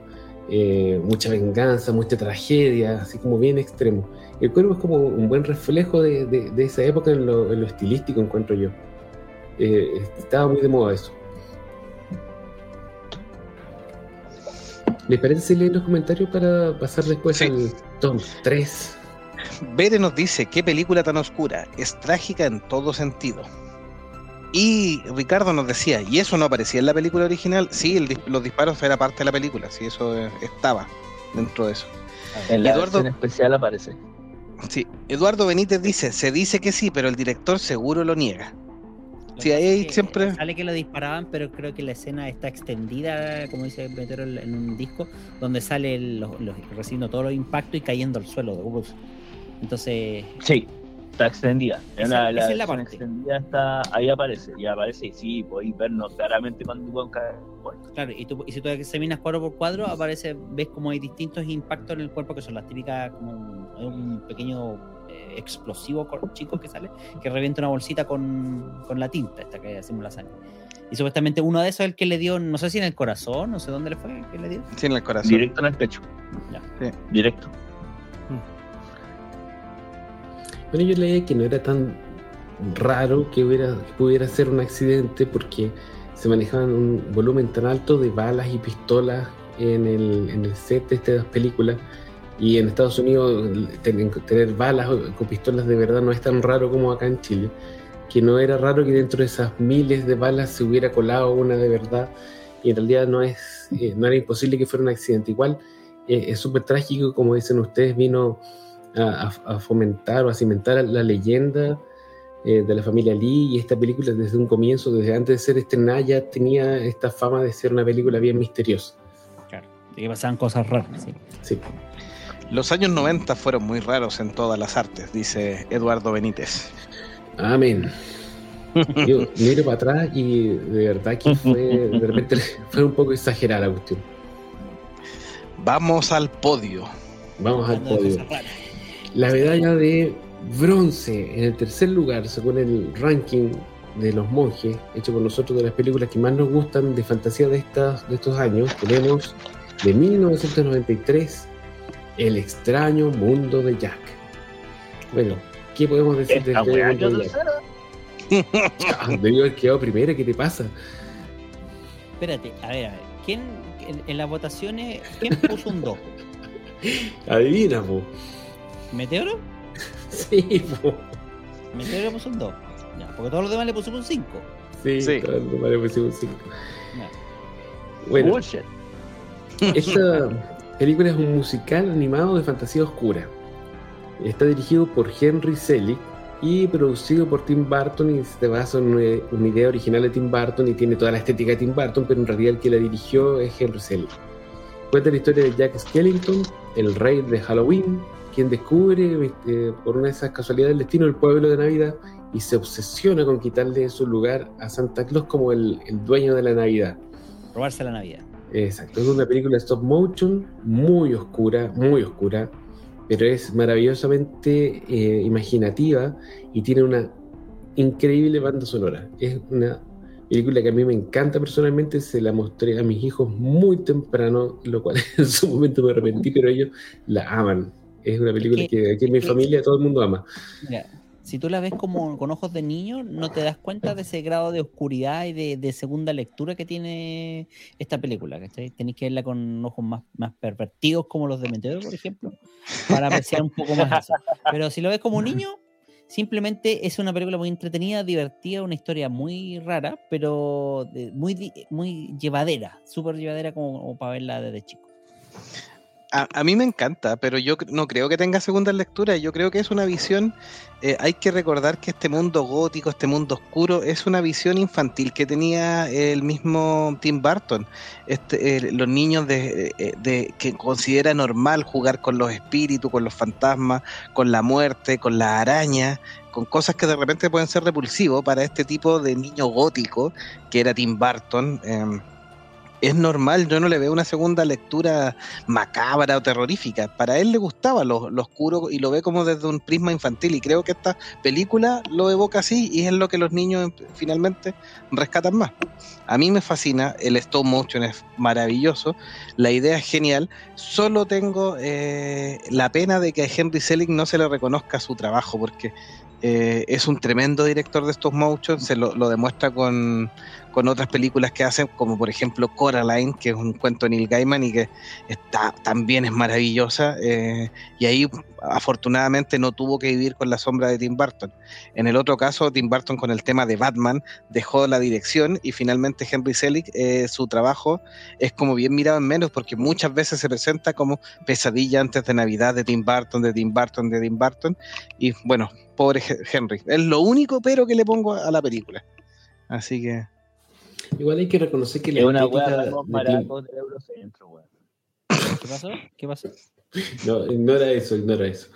Speaker 4: eh, mucha venganza, mucha tragedia, así como bien extremo. El cuervo es como un buen reflejo de, de- de esa época en lo, en lo estilístico, encuentro yo. Eh, estaba muy de moda eso. ¿Les parece si leen los comentarios para pasar después
Speaker 1: Sí.
Speaker 4: al top 3?
Speaker 1: Bere nos dice, qué película tan oscura, es trágica en todo sentido. Y Ricardo nos decía, ¿y eso no aparecía en la película original? Sí, el los disparos era parte de la película, sí, eso eh, estaba dentro de eso.
Speaker 2: En la
Speaker 1: Eduardo-
Speaker 2: versión especial aparece.
Speaker 1: Sí, Eduardo Benítez dice, se dice que sí, pero el director seguro lo niega.
Speaker 3: Lo
Speaker 1: Sí, ahí
Speaker 3: pasa es que
Speaker 1: siempre-
Speaker 3: Sale que lo disparaban, pero creo que la escena está extendida, como dice Metero, en un disco, donde sale el- los- los- recibiendo todos los impactos y cayendo al suelo de Bruce. Entonces,
Speaker 2: Sí, Está extendida.
Speaker 3: Esa-
Speaker 2: la,
Speaker 3: esa es la parte.
Speaker 2: extendida está, ahí aparece, y aparece y sí, podéis vernos claramente cuando pueden caer muertos.
Speaker 3: Claro, y, tú, y si tú examinas cuadro por cuadro, aparece, ves como hay distintos impactos en el cuerpo, que son las típicas, como un, un pequeño eh, explosivo chico que sale, que revienta una bolsita con, con la tinta, esta que hacemos la sangre. Y supuestamente uno de esos es el que le dio, no sé si en el corazón, no sé dónde le fue, que le dio.
Speaker 1: Sí, en el corazón.
Speaker 2: Directo en el pecho.
Speaker 3: Ya.
Speaker 1: Sí.
Speaker 2: Directo.
Speaker 4: Bueno, yo leí que no era tan raro que, hubiera, que pudiera ser un accidente porque se manejaban un volumen tan alto de balas y pistolas en el, en el set de estas películas. Y en Estados Unidos ten- tener balas con pistolas de verdad no es tan raro como acá en Chile. Que no era raro que dentro de esas miles de balas se hubiera colado una de verdad. Y en realidad no, es, eh, no era imposible que fuera un accidente. Igual eh, es súper trágico, como dicen ustedes, vino a, fomentar o a cimentar la leyenda eh, de la familia Lee y esta película desde un comienzo, desde antes de ser estrenada ya tenía esta fama de ser una película bien misteriosa.
Speaker 3: Claro, de que pasaban cosas raras. sí.
Speaker 4: Sí.
Speaker 1: Los años 90 fueron muy raros en todas las artes, dice Eduardo Benítez.
Speaker 4: Amén. Yo miro para atrás y de verdad que fue, de repente fue un poco exagerada la cuestión.
Speaker 1: Vamos al podio.
Speaker 4: Vamos al podio. La medalla de bronce en el tercer lugar, según el ranking de los monjes, hecho por nosotros de las películas que más nos gustan de fantasía de, estas, de estos años, tenemos de 1993 El extraño mundo de Jack. Bueno, ¿qué podemos decir de este mundo de Jack? Ah, Debió haber quedado primera, ¿qué te pasa?
Speaker 3: Espérate, a ver, a ver. ¿Quién, en, en las votaciones, quién puso un 2?
Speaker 4: Adivina, po.
Speaker 3: ¿Meteoro?
Speaker 4: Sí, po.
Speaker 3: Meteoro puso un 2. Ya, porque todos los demás le pusieron un 5.
Speaker 4: Sí,
Speaker 1: Sí.
Speaker 4: todo el demás le pusimos cinco.
Speaker 3: Ya.
Speaker 4: Bueno,
Speaker 2: Bullshit.
Speaker 4: Esta película es un musical animado de fantasía oscura. Está dirigido por Henry Selick y producido por Tim Burton y se basa en una, una idea original de Tim Burton y tiene toda la estética de Tim Burton, pero en realidad el que la dirigió es Henry Selick. Cuenta la historia de Jack Skellington, el rey de Halloween, quien descubre eh, por una de esas casualidades del destino el pueblo de Navidad y se obsesiona con quitarle su lugar a Santa Claus como el- el dueño de la Navidad.
Speaker 3: Robarse la Navidad.
Speaker 4: Exacto, es una película stop motion muy oscura, muy oscura, pero es maravillosamente eh, imaginativa y tiene una increíble banda sonora. Es una película que a mí me encanta personalmente, se la mostré a mis hijos muy temprano, lo cual en su momento me arrepentí, pero ellos la aman. Es una película
Speaker 3: que-
Speaker 4: que aquí en mi
Speaker 3: que-
Speaker 4: familia todo el mundo ama.
Speaker 3: Mira, si tú la ves como con ojos de niño, no te das cuenta de ese grado de oscuridad y de, de segunda lectura que tiene esta película, ¿cachai? Tenéis que verla con ojos más, más pervertidos como los de Meteoro, por ejemplo, para apreciar un poco más eso. Pero si lo ves como un niño, simplemente es una película muy entretenida, divertida, una historia muy rara, pero muy, muy llevadera, súper llevadera como, como para verla desde chico.
Speaker 1: A, a mí me encanta, pero yo no creo que tenga segunda lectura. Yo creo que es una visión. eh, hay que recordar que este mundo gótico, este mundo oscuro, es una visión infantil que tenía el mismo Tim Burton. Este, eh, los niños de, eh, de- que considera normal jugar con los espíritus, con los fantasmas, con la muerte, con la araña, con cosas que de repente pueden ser repulsivos para este tipo de niño gótico que era Tim Burton. em, es normal, yo no le veo una segunda lectura macabra o terrorífica. Para él le gustaba lo, lo oscuro y lo ve como desde un prisma infantil. Y creo que esta película lo evoca así y es lo que los niños em- finalmente rescatan más. A mí me fascina, el stop motion es maravilloso, la idea es genial. Solo tengo eh, la pena de que a Henry Selick no se le reconozca su trabajo porque eh, es un tremendo director de stop motion, se lo demuestra con, con otras películas que hacen, como por ejemplo Coraline, que es un cuento de Neil Gaiman y que está, también es maravillosa. eh, y ahí afortunadamente no tuvo que vivir con la sombra de Tim Burton. En el otro caso, Tim Burton con el tema de Batman dejó la dirección y finalmente Henry Selick, eh, su trabajo es como bien mirado en menos porque muchas veces se presenta como pesadilla antes de Navidad de Tim Burton, de Tim Burton, de Tim Burton. Y bueno, pobre He- Henry. Es lo único pero que le pongo a la película. Así que...
Speaker 4: Igual hay que reconocer que la
Speaker 2: Es una
Speaker 4: estética
Speaker 2: del Eurocentro, weón.
Speaker 3: ¿Qué pasó? ¿Qué pasó?
Speaker 4: No, ignora eso, ignora eso.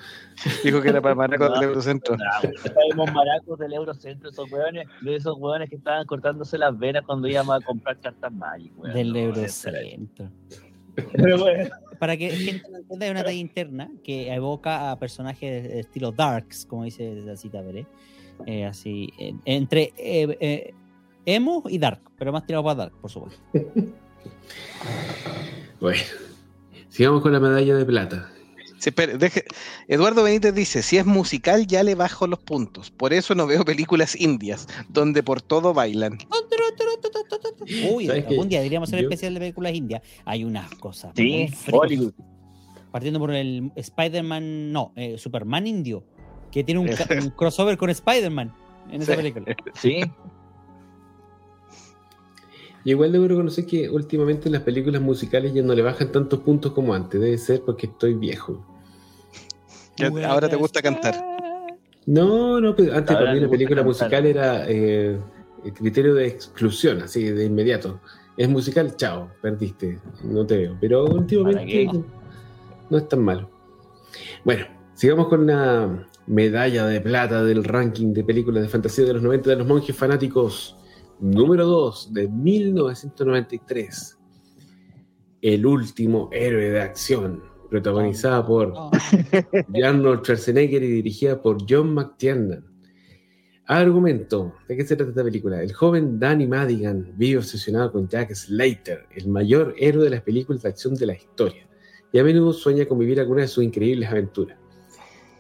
Speaker 1: Dijo que era para maracos
Speaker 2: No,
Speaker 1: del Eurocentro.
Speaker 2: Sabemos maracos del Eurocentro, esos hueones, de esos hueones que estaban cortándose las venas cuando íbamos a comprar cartas Magic, weón.
Speaker 3: Del
Speaker 2: No,
Speaker 3: Eurocentro.
Speaker 2: Pero bueno,
Speaker 3: Para que gente no entienda, hay una talla interna que evoca a personajes de estilo Darks, como dice la cita Veré. Eh, así, eh, entre eh, eh, emo y dark, pero más tirado para dark, por supuesto.
Speaker 4: Bueno, sigamos con la medalla de plata.
Speaker 1: Sí, espere, deje- Eduardo Benítez dice, si es musical ya le bajo los puntos. Por eso no veo películas indias, donde por todo bailan.
Speaker 3: Uy, algún día deberíamos hacer
Speaker 4: Yo-
Speaker 3: especial de películas indias. Hay unas cosas.
Speaker 2: sí. Hollywood.
Speaker 3: Partiendo por el Spider-Man, no, eh, Superman indio, que tiene un, crossover con Spider-Man en esa
Speaker 1: Sí.
Speaker 3: película.
Speaker 2: Sí,
Speaker 4: Y igual debo reconocer que últimamente las películas musicales ya no le bajan tantos puntos como antes. Debe ser porque estoy viejo.
Speaker 1: Ahora te gusta cantar.
Speaker 4: No, no, pero antes
Speaker 2: Ahora
Speaker 4: para mí la película
Speaker 2: cantar.
Speaker 4: musical era eh, el criterio de exclusión, así de inmediato. Es musical, chao, perdiste, no te veo. Pero últimamente no es tan malo. Bueno, sigamos con la medalla de plata del ranking de películas de fantasía de los 90 de los monjes fanáticos. Número 2 de 1993. El último héroe de acción, protagonizada por
Speaker 3: No,
Speaker 4: Arnold Schwarzenegger y dirigida por John McTiernan. Argumento: ¿de qué se trata esta película? El joven Danny Madigan vive obsesionado con Jack Slater, el mayor héroe de las películas de acción de la historia, y a menudo sueña con vivir alguna de sus increíbles aventuras.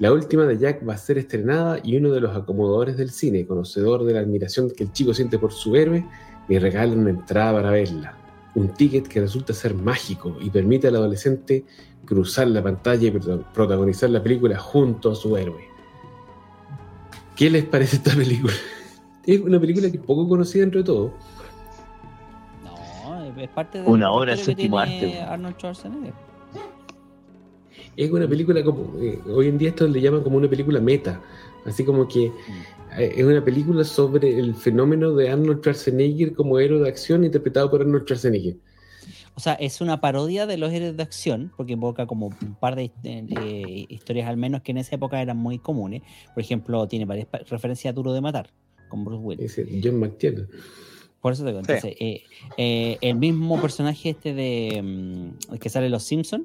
Speaker 4: La última de Jack va a ser estrenada y uno de los acomodadores del cine, conocedor de la admiración que el chico siente por su héroe, le regala una entrada para verla. Un ticket que resulta ser mágico y permite al adolescente cruzar la pantalla y prota- protagonizar la película junto a su héroe. ¿Qué les parece esta película? Es una película que es poco conocida entre todo.
Speaker 3: no, es parte de
Speaker 2: Una obra de séptimo arte.
Speaker 3: Arnold Schwarzenegger.
Speaker 4: Es una película como. eh, hoy en día esto le llaman como una película meta. Así como que eh, es una película sobre el fenómeno de Arnold Schwarzenegger como héroe de acción interpretado por Arnold Schwarzenegger.
Speaker 3: O sea, es una parodia de los héroes de acción, porque invoca como un par de eh, historias al menos que en esa época eran muy comunes. Por ejemplo, tiene varias referencias a Duro de Matar, con Bruce Willis.
Speaker 4: Dice John McTiernan.
Speaker 3: Por eso te digo,
Speaker 1: Sí.
Speaker 3: entonces, eh, eh, el mismo personaje este de mm, que sale en Los Simpsons,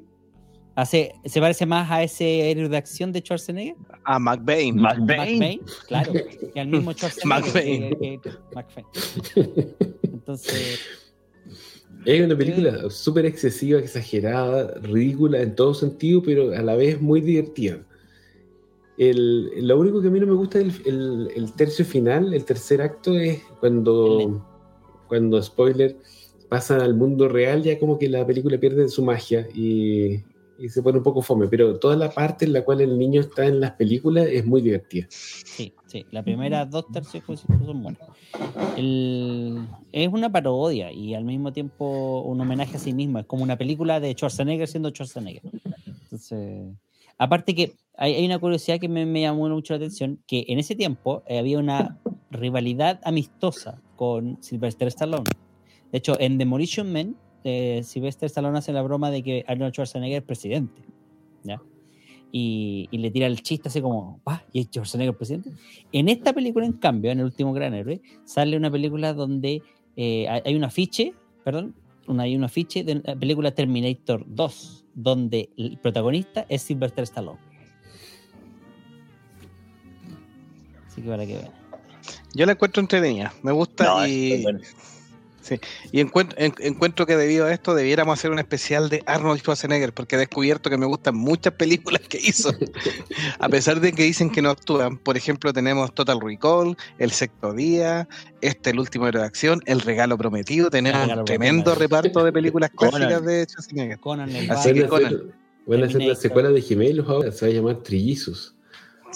Speaker 3: hace, se parece más a ese héroe de acción de Schwarzenegger.
Speaker 1: A McBain.
Speaker 2: McBain.
Speaker 3: McBain, claro, que al mismo Schwarzenegger.
Speaker 1: McBain.
Speaker 3: que- que- McBain. Entonces,
Speaker 4: Es una película súper excesiva, exagerada, ridícula en todo sentido, pero a la vez muy divertida. El- lo único que a mí no me gusta del el, el tercio final, el tercer acto, es cuando, cuando, spoiler, pasan al mundo real, ya como que la película pierde su magia y, y se pone un poco fome. Pero toda la parte en la cual el niño está en las películas es muy divertida.
Speaker 3: sí, sí, las primeras dos tercios pues, son buenas. El- es una parodia y al mismo tiempo un homenaje a sí mismo. Es como una película de Schwarzenegger siendo Schwarzenegger. Entonces, aparte que hay, hay una curiosidad que me, me llamó mucho la atención, que en ese tiempo eh, había una rivalidad amistosa con Sylvester Stallone. De hecho, en Demolition Man, eh, Sylvester Stallone hace la broma de que Arnold Schwarzenegger es presidente. ¿ya? Y, y le tira el chiste así como, ¿ah? ¿Y es Schwarzenegger presidente? En esta película, en cambio, en El último gran héroe, sale una película donde eh, hay hay un afiche, perdón, una, hay un afiche de la película Terminator 2, donde el protagonista es Sylvester Stallone. Así que para que vean.
Speaker 1: Yo la encuentro entretenida. Me gusta
Speaker 2: No,
Speaker 1: y,
Speaker 2: es bueno.
Speaker 1: y encuentro, en- encuentro que debido a esto debiéramos hacer un especial de Arnold Schwarzenegger porque he descubierto que me gustan muchas películas que hizo. a pesar de que dicen que no actúan. Por ejemplo, tenemos Total Recall, El Sexto Día, este, El Último Héroe de Acción, El Regalo Prometido. Tenemos
Speaker 3: Regalo
Speaker 1: un tremendo
Speaker 3: Prometido.
Speaker 1: reparto de películas
Speaker 2: Conan.
Speaker 1: clásicas de Schwarzenegger.
Speaker 3: Conan el
Speaker 1: Así
Speaker 4: Van
Speaker 1: que. Conan.
Speaker 4: hacer, van a hacer la secuela de Gemelos ahora, se va a llamar Trillizos.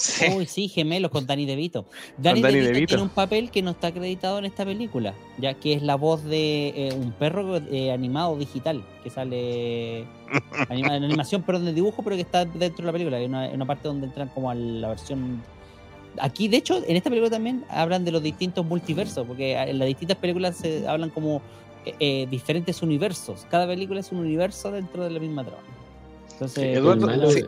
Speaker 1: Sí.
Speaker 3: Uy, sí, gemelos con Danny DeVito. Danny,
Speaker 1: Danny
Speaker 3: DeVito,
Speaker 1: DeVito.
Speaker 3: tiene un papel que no está acreditado en esta película, ya que es la voz de eh, un perro eh, animado digital que sale anima- en animación, perdón, de dibujo, pero que está dentro de la película. Hay una, una parte donde entran como a la versión. Aquí, de hecho, en esta película también hablan de los distintos multiversos, porque en las distintas películas se hablan como eh, eh, diferentes universos. Cada película es un universo dentro de la misma trama. Entonces,
Speaker 1: Eduardo-
Speaker 4: El malo-
Speaker 1: sí.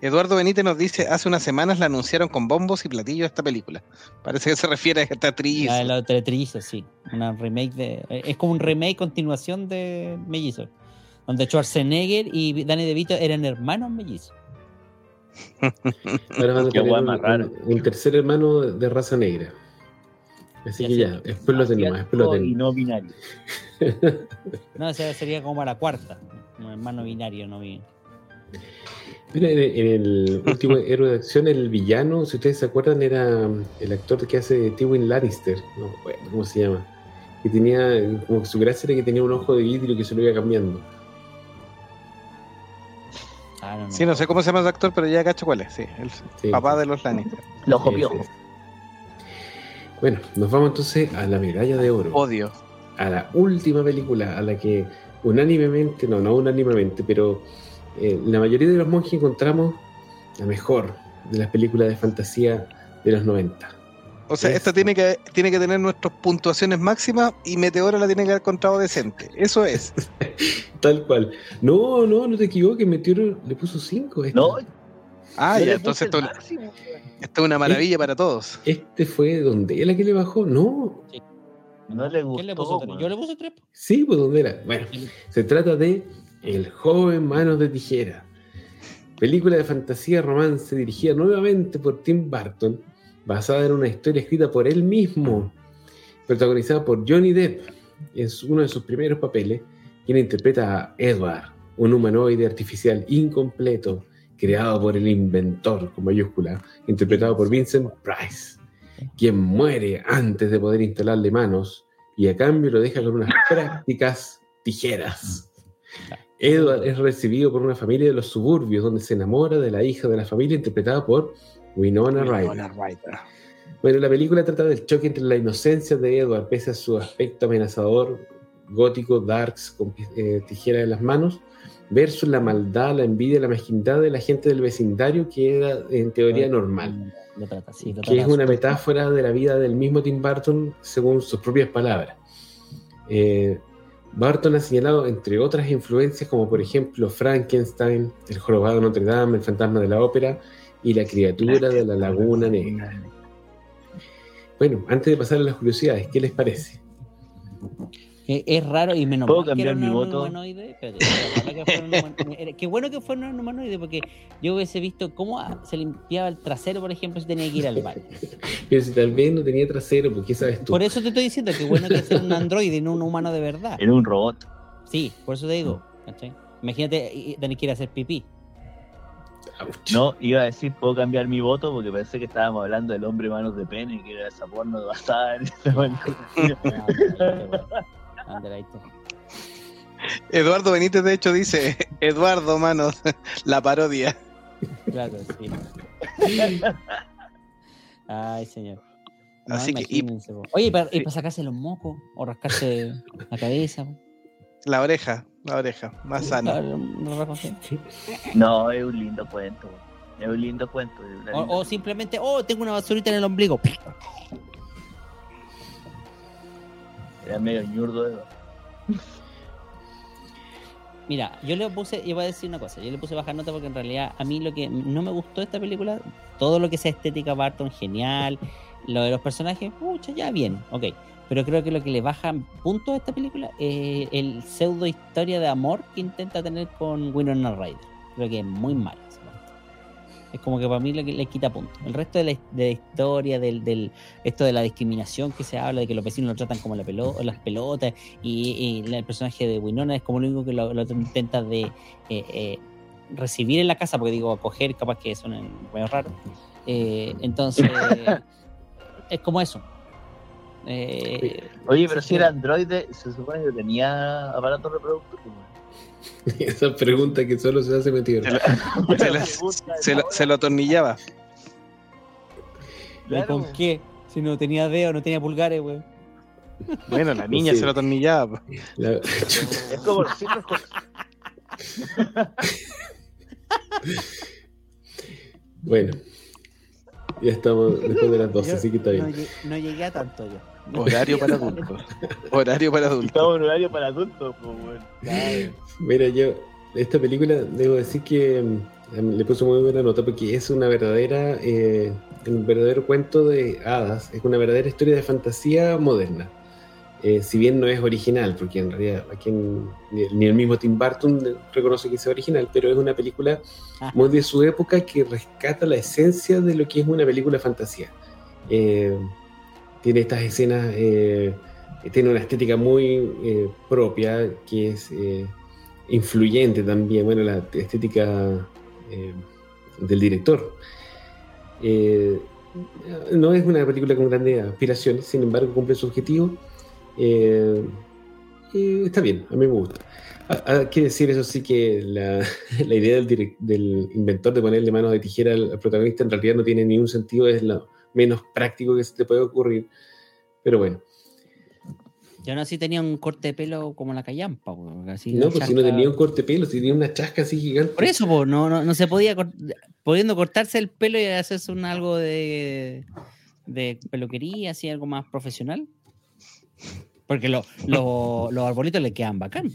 Speaker 1: Eduardo Benítez nos dice, hace unas semanas la anunciaron con bombos y platillos esta película. Parece que se refiere a esta actriz.
Speaker 3: La de los Teletrillos, sí. Una remake de. Es como un remake continuación de Mellizo. Donde Schwarzenegger y Danny DeVito eran hermanos mellizos.
Speaker 4: Ahora van a
Speaker 2: Qué
Speaker 4: tener
Speaker 2: guay
Speaker 4: un,
Speaker 2: más rara.
Speaker 4: un- un tercer hermano de, raza negra. Así
Speaker 3: Ya
Speaker 4: que ya, después lo tenemos, después lo
Speaker 2: Y
Speaker 4: tenemos.
Speaker 2: no binario.
Speaker 3: No, sería como la cuarta. Un hermano binario, no vi.
Speaker 4: Mira, en, el último héroe de acción, el villano, si ustedes se acuerdan, era um, el actor que hace Tywin Lannister. No, bueno, ¿cómo se llama? Que tenía, como que su gracia era que tenía un ojo de vidrio que se lo iba cambiando.
Speaker 3: Ah, no, no.
Speaker 1: Sí, no sé cómo se llama ese actor, pero ya cacho cuál es. Sí, el
Speaker 4: Sí.
Speaker 1: papá de los Lannister.
Speaker 2: Los piojo.
Speaker 4: Bueno, nos vamos entonces a la medalla de oro.
Speaker 1: Odio.
Speaker 4: a la última película a la que unánimemente, no, no unánimemente, pero eh, la mayoría de los monjes encontramos la mejor de las películas de fantasía de los 90.
Speaker 1: O sea,
Speaker 4: Es-
Speaker 1: esta tiene que, tiene que tener nuestras puntuaciones máximas y Meteora la tiene que haber encontrado decente. Eso es.
Speaker 4: Tal cual. No, no, no te equivoques, Meteoro le puso 5.
Speaker 2: No,
Speaker 1: Ah, ya, entonces esto, es una maravilla para todos.
Speaker 4: Este fue donde la que le bajó. No,
Speaker 2: No le gustó.
Speaker 3: ¿Quién le puso. Yo le puse tres.
Speaker 4: sí, pues donde era. Bueno, se trata de El joven manos de tijera. Película de fantasía romance dirigida nuevamente por Tim Burton, basada en una historia escrita por él mismo, protagonizada por Johnny Depp en uno de sus primeros papeles, quien interpreta a Edward, un humanoide artificial incompleto, creado por el inventor, con mayúscula, interpretado por Vincent Price, quien muere antes de poder instalarle manos y a cambio lo deja con unas prácticas tijeras. Edward es recibido por una familia de los suburbios donde se enamora de la hija de la familia interpretada por Winona Ryder. Bueno, la película trata del choque entre la inocencia de Edward, pese a su aspecto amenazador, gótico, darks, con eh, tijera en las manos, versus la maldad, la envidia, la mezquindad de la gente del vecindario, que era en teoría normal,
Speaker 3: Lo trata, sí, lo
Speaker 4: que es una metáfora de la vida del mismo Tim Burton, según sus propias palabras. Eh, Burton ha señalado, entre otras influencias, como por ejemplo Frankenstein, El jorobado de Notre Dame, El fantasma de la ópera y La criatura de la laguna negra. Bueno, antes de pasar a las curiosidades, ¿qué les parece?
Speaker 3: Eh, Es raro y menos
Speaker 2: ¿Puedo
Speaker 3: mal que
Speaker 2: cambiar
Speaker 3: era
Speaker 2: mi
Speaker 3: un
Speaker 2: voto?
Speaker 3: humanoide. Espérate, ojalá que Qué bueno que fuera un humanoide porque yo hubiese visto cómo ah, se limpiaba el trasero, por ejemplo, si tenía que ir al baño.
Speaker 4: Pero si tal vez no tenía trasero, ¿por qué sabes tú?
Speaker 3: Por eso te estoy diciendo que bueno que sea un androide y no un humano de verdad.
Speaker 2: Era un robot.
Speaker 3: Sí, por eso te digo. ¿cachai? Imagínate tener que ir a hacer pipí.
Speaker 4: Ouch.
Speaker 2: No, iba a decir, puedo cambiar mi voto porque pensé que estábamos hablando del hombre manos de pene, que era esa porno basada en ese
Speaker 1: Eduardo Benítez, de hecho, dice: Eduardo, manos, la parodia.
Speaker 3: Claro, sí. Ay, señor. No,
Speaker 1: Así que, y-.
Speaker 3: Oye, para, y para sacarse los mocos o rascarse la cabeza.
Speaker 1: La oreja, la oreja, más sano.
Speaker 2: No, es un lindo cuento. Es un lindo cuento. linda-
Speaker 3: o simplemente, oh, tengo una basurita en el ombligo.
Speaker 2: Era medio ñurdo. de-
Speaker 3: Mira, yo le puse, iba a decir una cosa, yo le puse baja nota porque en realidad a mí lo que no me gustó de esta película, todo lo que sea estética Barton, genial, lo de los personajes, pucha, ya bien, ok. Pero creo que lo que le baja puntos a esta película es el pseudo historia de amor que intenta tener con Winona Ryder. Creo que es muy malo. Es como que para mí le, le quita puntos. El resto de la, de la historia, del, del esto de la discriminación que se habla, de que los vecinos lo tratan como la pelo, las pelotas, y, y el personaje de Winona es como lo único que lo, lo intenta de eh, eh, recibir en la casa, porque digo, acoger, capaz que suena medio raro. Eh, entonces, es como eso. Eh,
Speaker 2: Oye, pero si era androide, se supone que tenía aparato reproductor.
Speaker 4: Esa pregunta que solo se hace metido.
Speaker 1: Se lo- se lo- se lo- se lo atornillaba.
Speaker 3: ¿y ¿Con qué? Si no tenía dedos, no tenía pulgares, güey.
Speaker 1: Bueno, la niña
Speaker 4: Sí.
Speaker 1: se lo atornillaba.
Speaker 4: La-
Speaker 2: Es como los
Speaker 4: Bueno, ya estamos después de las 12,
Speaker 3: Yo
Speaker 4: así que está
Speaker 3: No,
Speaker 4: bien.
Speaker 3: lle- no llegué a tanto yo.
Speaker 1: Horario para adultos. Horario para adultos.
Speaker 2: Estamos en horario para adultos, pues.
Speaker 3: Claro.
Speaker 4: Mira, yo esta película, debo decir que mm, le puso muy buena nota porque es una verdadera, eh, un verdadero cuento de hadas, es una verdadera historia de fantasía moderna. Eh, si bien no es original, porque en realidad aquí en- ni, el mismo Tim Burton reconoce que sea original, pero es una película
Speaker 3: Ah.
Speaker 4: muy de su época que rescata la esencia de lo que es una película de fantasía. Eh, tiene estas escenas, eh, tiene una estética muy eh, propia, que es eh, influyente también, bueno, la estética eh, del director. Eh, no es una película con grandes aspiraciones, sin embargo cumple su objetivo. Eh, y está bien, a mí me gusta. Ah, Hay que decir eso sí que la, la idea del, del inventor de ponerle manos de tijera al, protagonista en realidad no tiene ningún sentido, es lo menos práctico que se te puede ocurrir. Pero bueno,
Speaker 3: Yo no así tenía un corte de pelo como la callampa, po, así
Speaker 4: no, pues si no tenía un corte de pelo, si tenía una chasca así gigante.
Speaker 3: Por eso, po, no, no, no se podía, cort- pudiendo cortarse el pelo y hacerse un algo de, de peluquería, así algo más profesional. Porque lo- lo- los arbolitos le quedan bacán.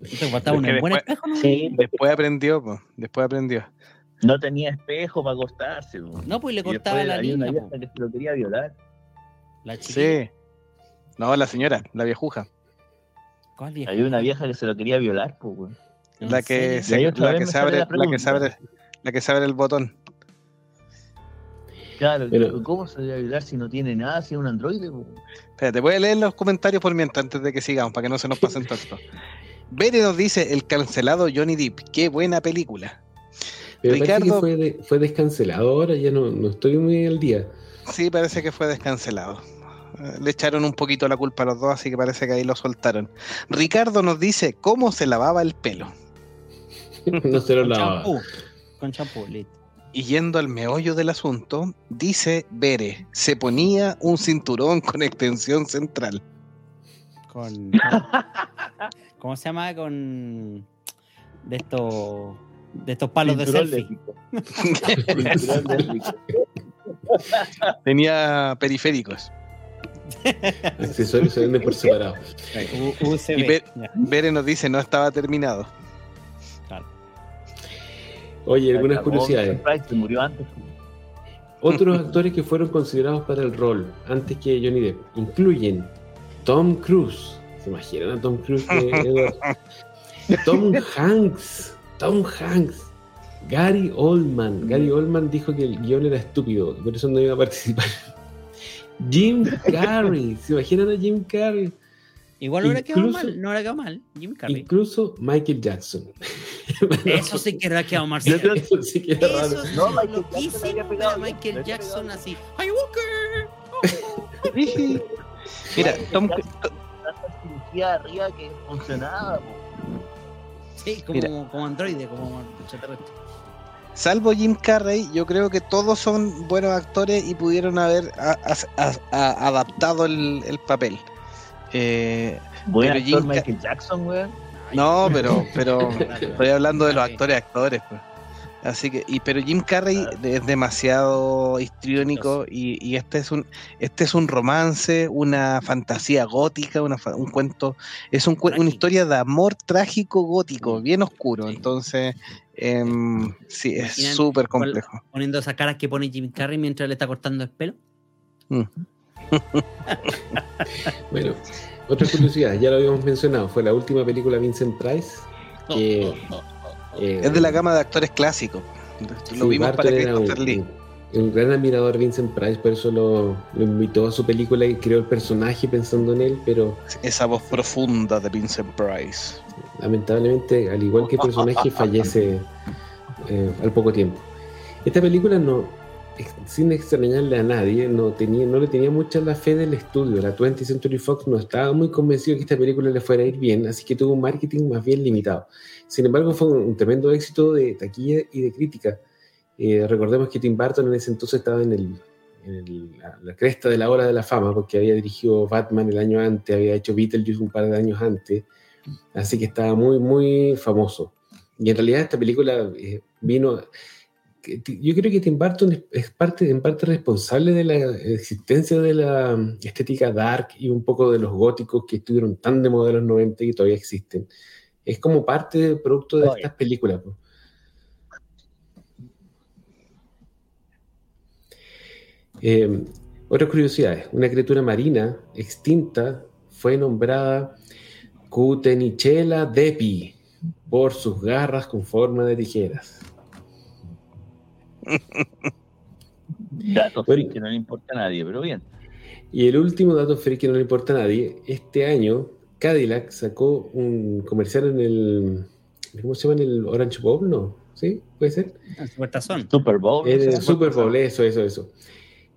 Speaker 3: Entonces un
Speaker 1: Es que
Speaker 3: buen
Speaker 1: después-
Speaker 3: espejo, ¿no?
Speaker 2: Sí,
Speaker 1: Después aprendió, pues. Después aprendió.
Speaker 2: No tenía espejo para acostarse.
Speaker 3: No, pues le cortaba la
Speaker 2: había una que se lo quería violar.
Speaker 3: La chiquilla.
Speaker 1: Sí. No, la señora, la viejuja.
Speaker 3: ¿Cuál vieja?
Speaker 2: Había una vieja que se lo quería violar, pues, güey.
Speaker 3: ¿En
Speaker 1: La que, se, la que se abre,
Speaker 2: la
Speaker 1: la que se abre, la que se abre el botón.
Speaker 2: Claro,
Speaker 4: Pero-
Speaker 2: ¿cómo se le va a violar si no tiene nada, si es un androide? po?
Speaker 1: Espérate, voy a leer los comentarios por mientras antes de que sigamos, para que no se nos pasen tanto. Bere nos dice el cancelado Johnny Depp. Qué buena película.
Speaker 4: Pero parece
Speaker 1: Ricardo-
Speaker 4: que fue, de- fue descancelado ahora, ya no, no estoy muy al día.
Speaker 1: Sí, parece que fue descancelado. Eh, Le echaron un poquito la culpa a los dos, así que parece que ahí lo soltaron. Ricardo nos dice cómo se lavaba el pelo.
Speaker 4: no se lo
Speaker 3: Con
Speaker 4: lavaba.
Speaker 3: champú. Con champú.
Speaker 1: Y yendo al meollo del asunto, dice Bere, se ponía un cinturón con extensión central.
Speaker 3: Con, ¿Cómo se llama? Con. De estos. De estos palos de selfie.
Speaker 1: Tenía periféricos.
Speaker 4: Accesorios se venden por separado.
Speaker 3: U- USB.
Speaker 1: Y Bere nos dice, no estaba terminado.
Speaker 3: claro.
Speaker 4: Oye, algunas
Speaker 2: Acabó,
Speaker 4: curiosidades.
Speaker 2: Price se murió antes.
Speaker 4: Otros actores que fueron considerados para el rol antes que Johnny Depp incluyen Tom Cruise. ¿Se imaginan a Tom Cruise? de? Tom Hanks. Tom Hanks. Gary Oldman. Gary Oldman dijo que el guion era estúpido, por eso no iba a participar. Jim Carrey. ¿Se imaginan a Jim Carrey?
Speaker 3: Igual no hubiera quedado mal. No hubiera quedado mal. Jim Carrey.
Speaker 4: Incluso Michael Jackson.
Speaker 3: Eso sí que hubiera quedado mal.
Speaker 4: Eso sí que era raro.
Speaker 2: No,
Speaker 3: lo
Speaker 2: Michael Jackson pegado,
Speaker 3: Michael Jackson así. ¡Ay, Walker!
Speaker 1: Mira, Tom,
Speaker 2: Tanta cirugía arriba que funcionaba.
Speaker 3: Sí, como,
Speaker 1: Mira.
Speaker 3: como androide, como extraterrestre.
Speaker 1: salvo Jim Carrey, yo creo que todos son buenos actores y pudieron haber a- a- a- a- adaptado el, el papel. Eh,
Speaker 2: Buen
Speaker 1: Pero
Speaker 2: actor
Speaker 1: Jim Ca-
Speaker 2: Michael Jackson, weón.
Speaker 1: no, pero, pero estoy hablando de los actores actores. Pues. Así que, y, pero Jim Carrey es demasiado histriónico y, y este es un este es un romance, una fantasía gótica, una, un cuento, es un, una historia de amor trágico gótico, bien oscuro.
Speaker 3: Sí.
Speaker 1: Entonces, em, sí, es súper complejo.
Speaker 3: Poniendo esas caras que pone Jim Carrey mientras le está cortando el pelo.
Speaker 4: Bueno, otra curiosidad, ya lo habíamos mencionado, fue la última película de Vincent Price. Que, eh,
Speaker 1: Es de la gama de actores clásicos. Lo
Speaker 4: sí,
Speaker 1: vimos para
Speaker 4: Barton
Speaker 1: Christopher
Speaker 4: un,
Speaker 1: Lee.
Speaker 4: un gran admirador de Vincent Price, por eso lo, lo invitó a su película y creó el personaje pensando en él, pero
Speaker 1: Esa voz profunda de Vincent Price.
Speaker 4: lamentablemente, al igual que el personaje, fallece eh, al poco tiempo. Esta película no, sin extrañarle a nadie, no, tenía, no le tenía mucha la fe del estudio. La 20th Century Fox no estaba muy convencido que esta película le fuera a ir bien, así que tuvo un marketing más bien limitado. Sin embargo, fue un, tremendo éxito de taquilla y de crítica. Eh, recordemos que Tim Burton en ese entonces estaba en, el, en el- la, la cresta de la hora de la fama, porque había dirigido Batman el año antes, había hecho Beetlejuice un par de años antes, así que estaba muy, muy famoso. Y en realidad esta película eh, vino... Yo creo que Tim Burton es, parte, en parte responsable de la existencia de la mm, estética dark y un poco de los góticos que estuvieron tan de moda en los 90 y que todavía existen. Es como parte del producto de
Speaker 2: Oye.
Speaker 4: estas películas. po. Eh, otras curiosidades. Una criatura marina extinta fue nombrada Cutenichela depi por sus garras con forma de tijeras.
Speaker 2: Datos
Speaker 4: Bueno.
Speaker 2: que no le importa a nadie, pero bien.
Speaker 4: Y el último dato free que no le importa a nadie, este año Cadillac sacó un comercial en el, ¿cómo se llama? En el Orange Bowl, ¿no? ¿Sí? ¿Puede ser?
Speaker 3: En su tazón.
Speaker 2: Super Bowl.
Speaker 4: En el. Super Bowl, eso, eso, eso.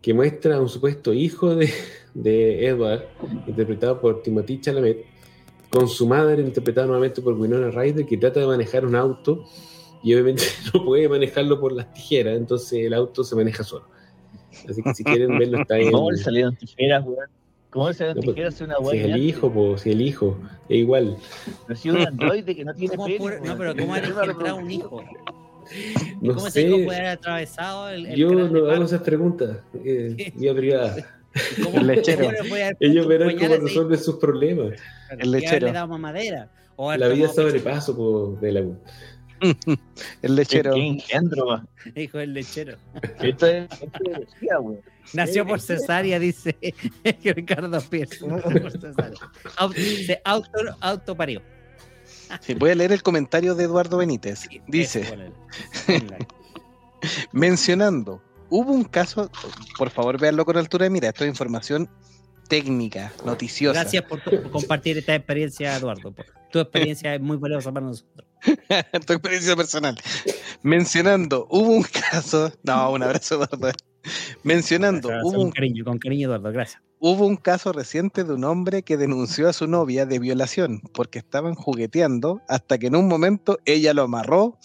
Speaker 4: Que muestra a un supuesto hijo de, de Edward, interpretado por Timothy Chalamet, con su madre, interpretada nuevamente por Winona Ryder, que trata de manejar un auto y obviamente no puede manejarlo por las tijeras, entonces el auto se maneja solo. Así que si quieren verlo, está en.
Speaker 2: ¿Cómo le salieron tijeras, weón? ¿Cómo le salieron
Speaker 4: No, pues,
Speaker 2: tijeras una
Speaker 4: Si es el hijo, pues, si el hijo, es igual.
Speaker 2: Pero si es un androide que no tiene
Speaker 3: ¿Cómo
Speaker 2: pene,
Speaker 3: puede- no, pero ¿cómo entraba un hijo? ¿Y
Speaker 4: No
Speaker 3: ¿Cómo ese hijo
Speaker 4: sé,
Speaker 3: puede haber atravesado el, el
Speaker 4: yo no hago esas preguntas. Eh, vía privada.
Speaker 3: ¿Cómo-
Speaker 1: El lechero.
Speaker 3: cómo le
Speaker 4: Ellos verán cómo resuelven sus problemas.
Speaker 1: El lechero.
Speaker 3: haberle dado más madera. O
Speaker 4: La vida sobrepaso por de la
Speaker 1: El lechero.
Speaker 2: Qué engendro.
Speaker 3: Hijo del lechero.
Speaker 2: Esto es esto es energía, weón.
Speaker 3: Nació por cesárea, dice Ricardo Pierce. Nació por cesárea. Auto, se auto, autoparió.
Speaker 1: Sí, voy a leer el comentario de Eduardo Benítez. Dice, mencionando, hubo un caso, por favor véanlo con altura de mira, esto es información técnica, noticiosa.
Speaker 3: Gracias por, tu- por compartir esta experiencia, Eduardo. Tu experiencia es muy valiosa para nosotros.
Speaker 1: tu experiencia personal. Mencionando, hubo un caso, no, un abrazo, Eduardo. Mencionando,
Speaker 3: Gracias,
Speaker 1: hubo
Speaker 3: con
Speaker 1: un,
Speaker 3: cariño, con cariño, Eduardo. Gracias.
Speaker 1: hubo un caso reciente de un hombre que denunció a su novia de violación porque estaban jugueteando hasta que en un momento ella lo amarró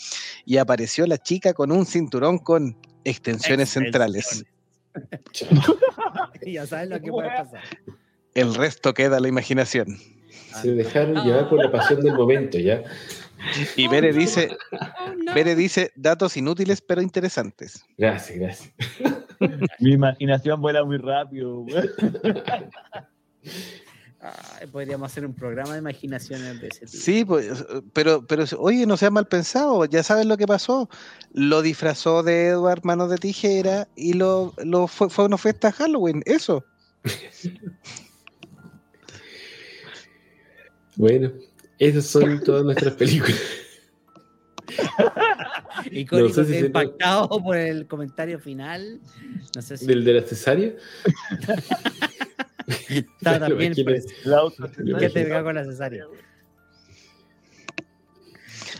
Speaker 1: y apareció la chica con un cinturón con extensiones centrales.
Speaker 3: ya sabes lo que puede pasar.
Speaker 1: El resto queda a la imaginación.
Speaker 4: Se dejaron llevar por la pasión del momento, ¿ya?
Speaker 1: Y Bere dice,
Speaker 3: Oh, no.
Speaker 1: Bere dice datos inútiles pero interesantes.
Speaker 4: Gracias, gracias.
Speaker 2: Mi imaginación vuela muy rápido.
Speaker 3: Ay, podríamos hacer un programa de imaginaciones de ese tipo.
Speaker 1: Sí, pues, pero, pero oye, no sea mal pensado, ya sabes lo que pasó. Lo disfrazó de Edward Manos de Tijera y lo, lo fue, fue a una fiesta de Halloween, eso.
Speaker 4: Bueno, esas son todas nuestras películas.
Speaker 3: Icónico,
Speaker 4: No sé si
Speaker 3: impactado por el comentario final. No sé si
Speaker 4: Del de la cesárea.
Speaker 3: está también pues,
Speaker 2: El auto.
Speaker 4: Lo
Speaker 3: que te con la cesárea.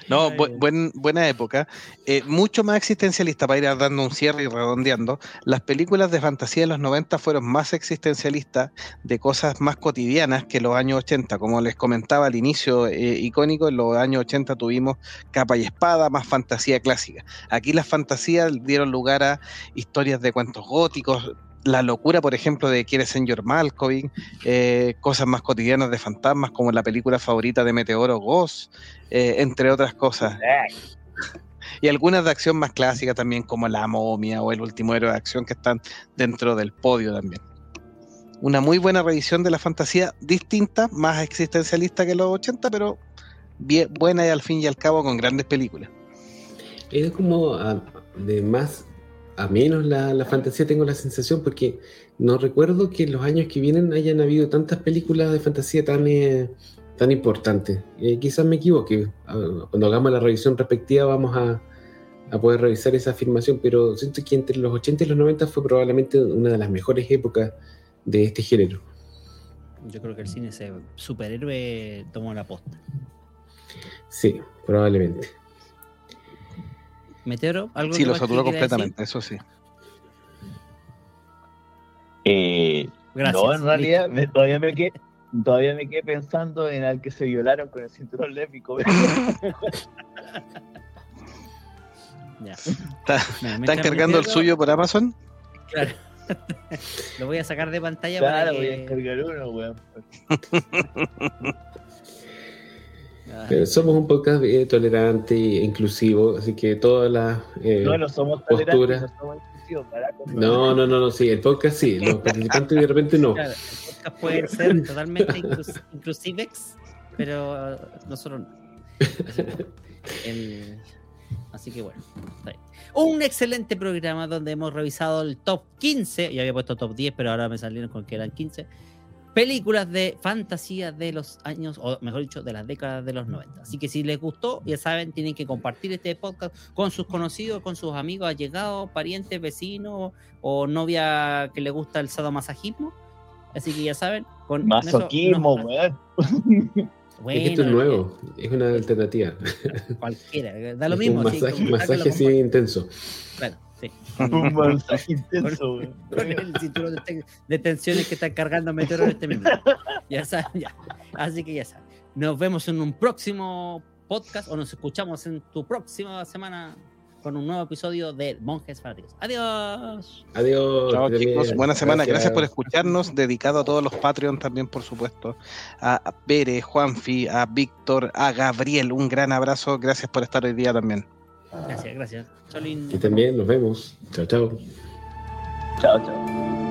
Speaker 1: No, bu- buen- buena época. Eh, mucho más existencialista para ir dando un cierre y redondeando. Las películas de fantasía de los 90 fueron más existencialistas de cosas más cotidianas que los años 80. Como les comentaba al inicio eh, icónico, en los años 80 tuvimos capa y espada, más fantasía clásica. Aquí las fantasías dieron lugar a historias de cuentos góticos. La locura, por ejemplo, de Quieres Señor Malkovich, eh, cosas más cotidianas de fantasmas, como la película favorita de Meteoro Ghost, eh, entre otras cosas. Y algunas de acción más clásicas también, como La Momia o El Último Héroe de Acción, que están dentro del podio también. Una muy buena revisión de la fantasía, distinta, más existencialista que los 80, pero bien, buena y al fin y al cabo con grandes películas.
Speaker 4: Es como a- de más a menos la, la fantasía, tengo la sensación, porque no recuerdo que en los años que vienen hayan habido tantas películas de fantasía tan, eh, tan importantes. Eh, quizás me equivoque. Ah, Cuando hagamos la revisión respectiva vamos a, a poder revisar esa afirmación, pero siento que entre los 80 y los 90 fue probablemente una de las mejores épocas de este género.
Speaker 3: Yo creo que el cine ese superhéroe tomó la posta.
Speaker 4: Sí, probablemente.
Speaker 3: Meteoro, algo
Speaker 1: Sí,
Speaker 3: que
Speaker 1: lo saturó completamente, eso sí.
Speaker 2: Eh?
Speaker 3: Gracias.
Speaker 2: no, en realidad me- todavía, me quedé, todavía me quedé pensando en al que se violaron con el cinturón lépico.
Speaker 3: Ya.
Speaker 1: Está-
Speaker 3: No,
Speaker 1: ¿Están
Speaker 3: mientras
Speaker 1: cargando el suyo por Amazon?
Speaker 3: Claro. Lo voy a sacar de pantalla
Speaker 2: claro,
Speaker 3: para
Speaker 2: voy a
Speaker 3: que...
Speaker 2: descargar uno, weón.
Speaker 4: Pero somos un podcast eh, tolerante e inclusivo, así que todas las... eh,
Speaker 2: No, no somos
Speaker 4: postura.
Speaker 2: tolerantes, no somos.
Speaker 4: No, no, no, no, sí, el podcast sí, los participantes de repente no.
Speaker 3: Claro, el podcast puede ser totalmente inclus- inclusivex, pero nosotros no. Así que, el- así que bueno, está bien. Un excelente programa donde hemos revisado el top 15, ya había puesto top 10, pero ahora me salieron con que eran 15 películas de fantasía de los años, o mejor dicho, de las décadas de los 90. Así que si les gustó, ya saben, tienen que compartir este podcast con sus conocidos, con sus amigos, allegados, parientes, vecinos o novia que le gusta el sadomasajismo. Así que ya saben, con
Speaker 2: Masoquismo, weón.
Speaker 3: Bueno,
Speaker 4: es que esto es nuevo, es una alternativa.
Speaker 3: Cualquiera, da lo mismo.
Speaker 4: Un
Speaker 3: sí,
Speaker 4: masaje,
Speaker 3: con-
Speaker 4: masaje así
Speaker 3: con-
Speaker 4: intenso.
Speaker 3: Bueno, sí.
Speaker 2: Un mensaje intenso,
Speaker 3: con el cinturón de, te- de tensiones que están cargando Meteoro en este mismo. Ya saben, ya. Así que ya saben. Nos vemos en un próximo podcast o nos escuchamos en tu próxima semana con un nuevo episodio de Monjes Fanáticos. Adiós.
Speaker 4: Adiós.
Speaker 1: Chao chicos,
Speaker 4: bien.
Speaker 1: buena semana. Gracias. por escucharnos. Dedicado a todos los Patreon también, por supuesto. A Pere, Juanfi, a Víctor, a Gabriel. Un gran abrazo. Gracias por estar hoy día también.
Speaker 3: Gracias, gracias. Cholín.
Speaker 4: Que estén bien, nos vemos. Chao, chao.
Speaker 2: Chao, chao.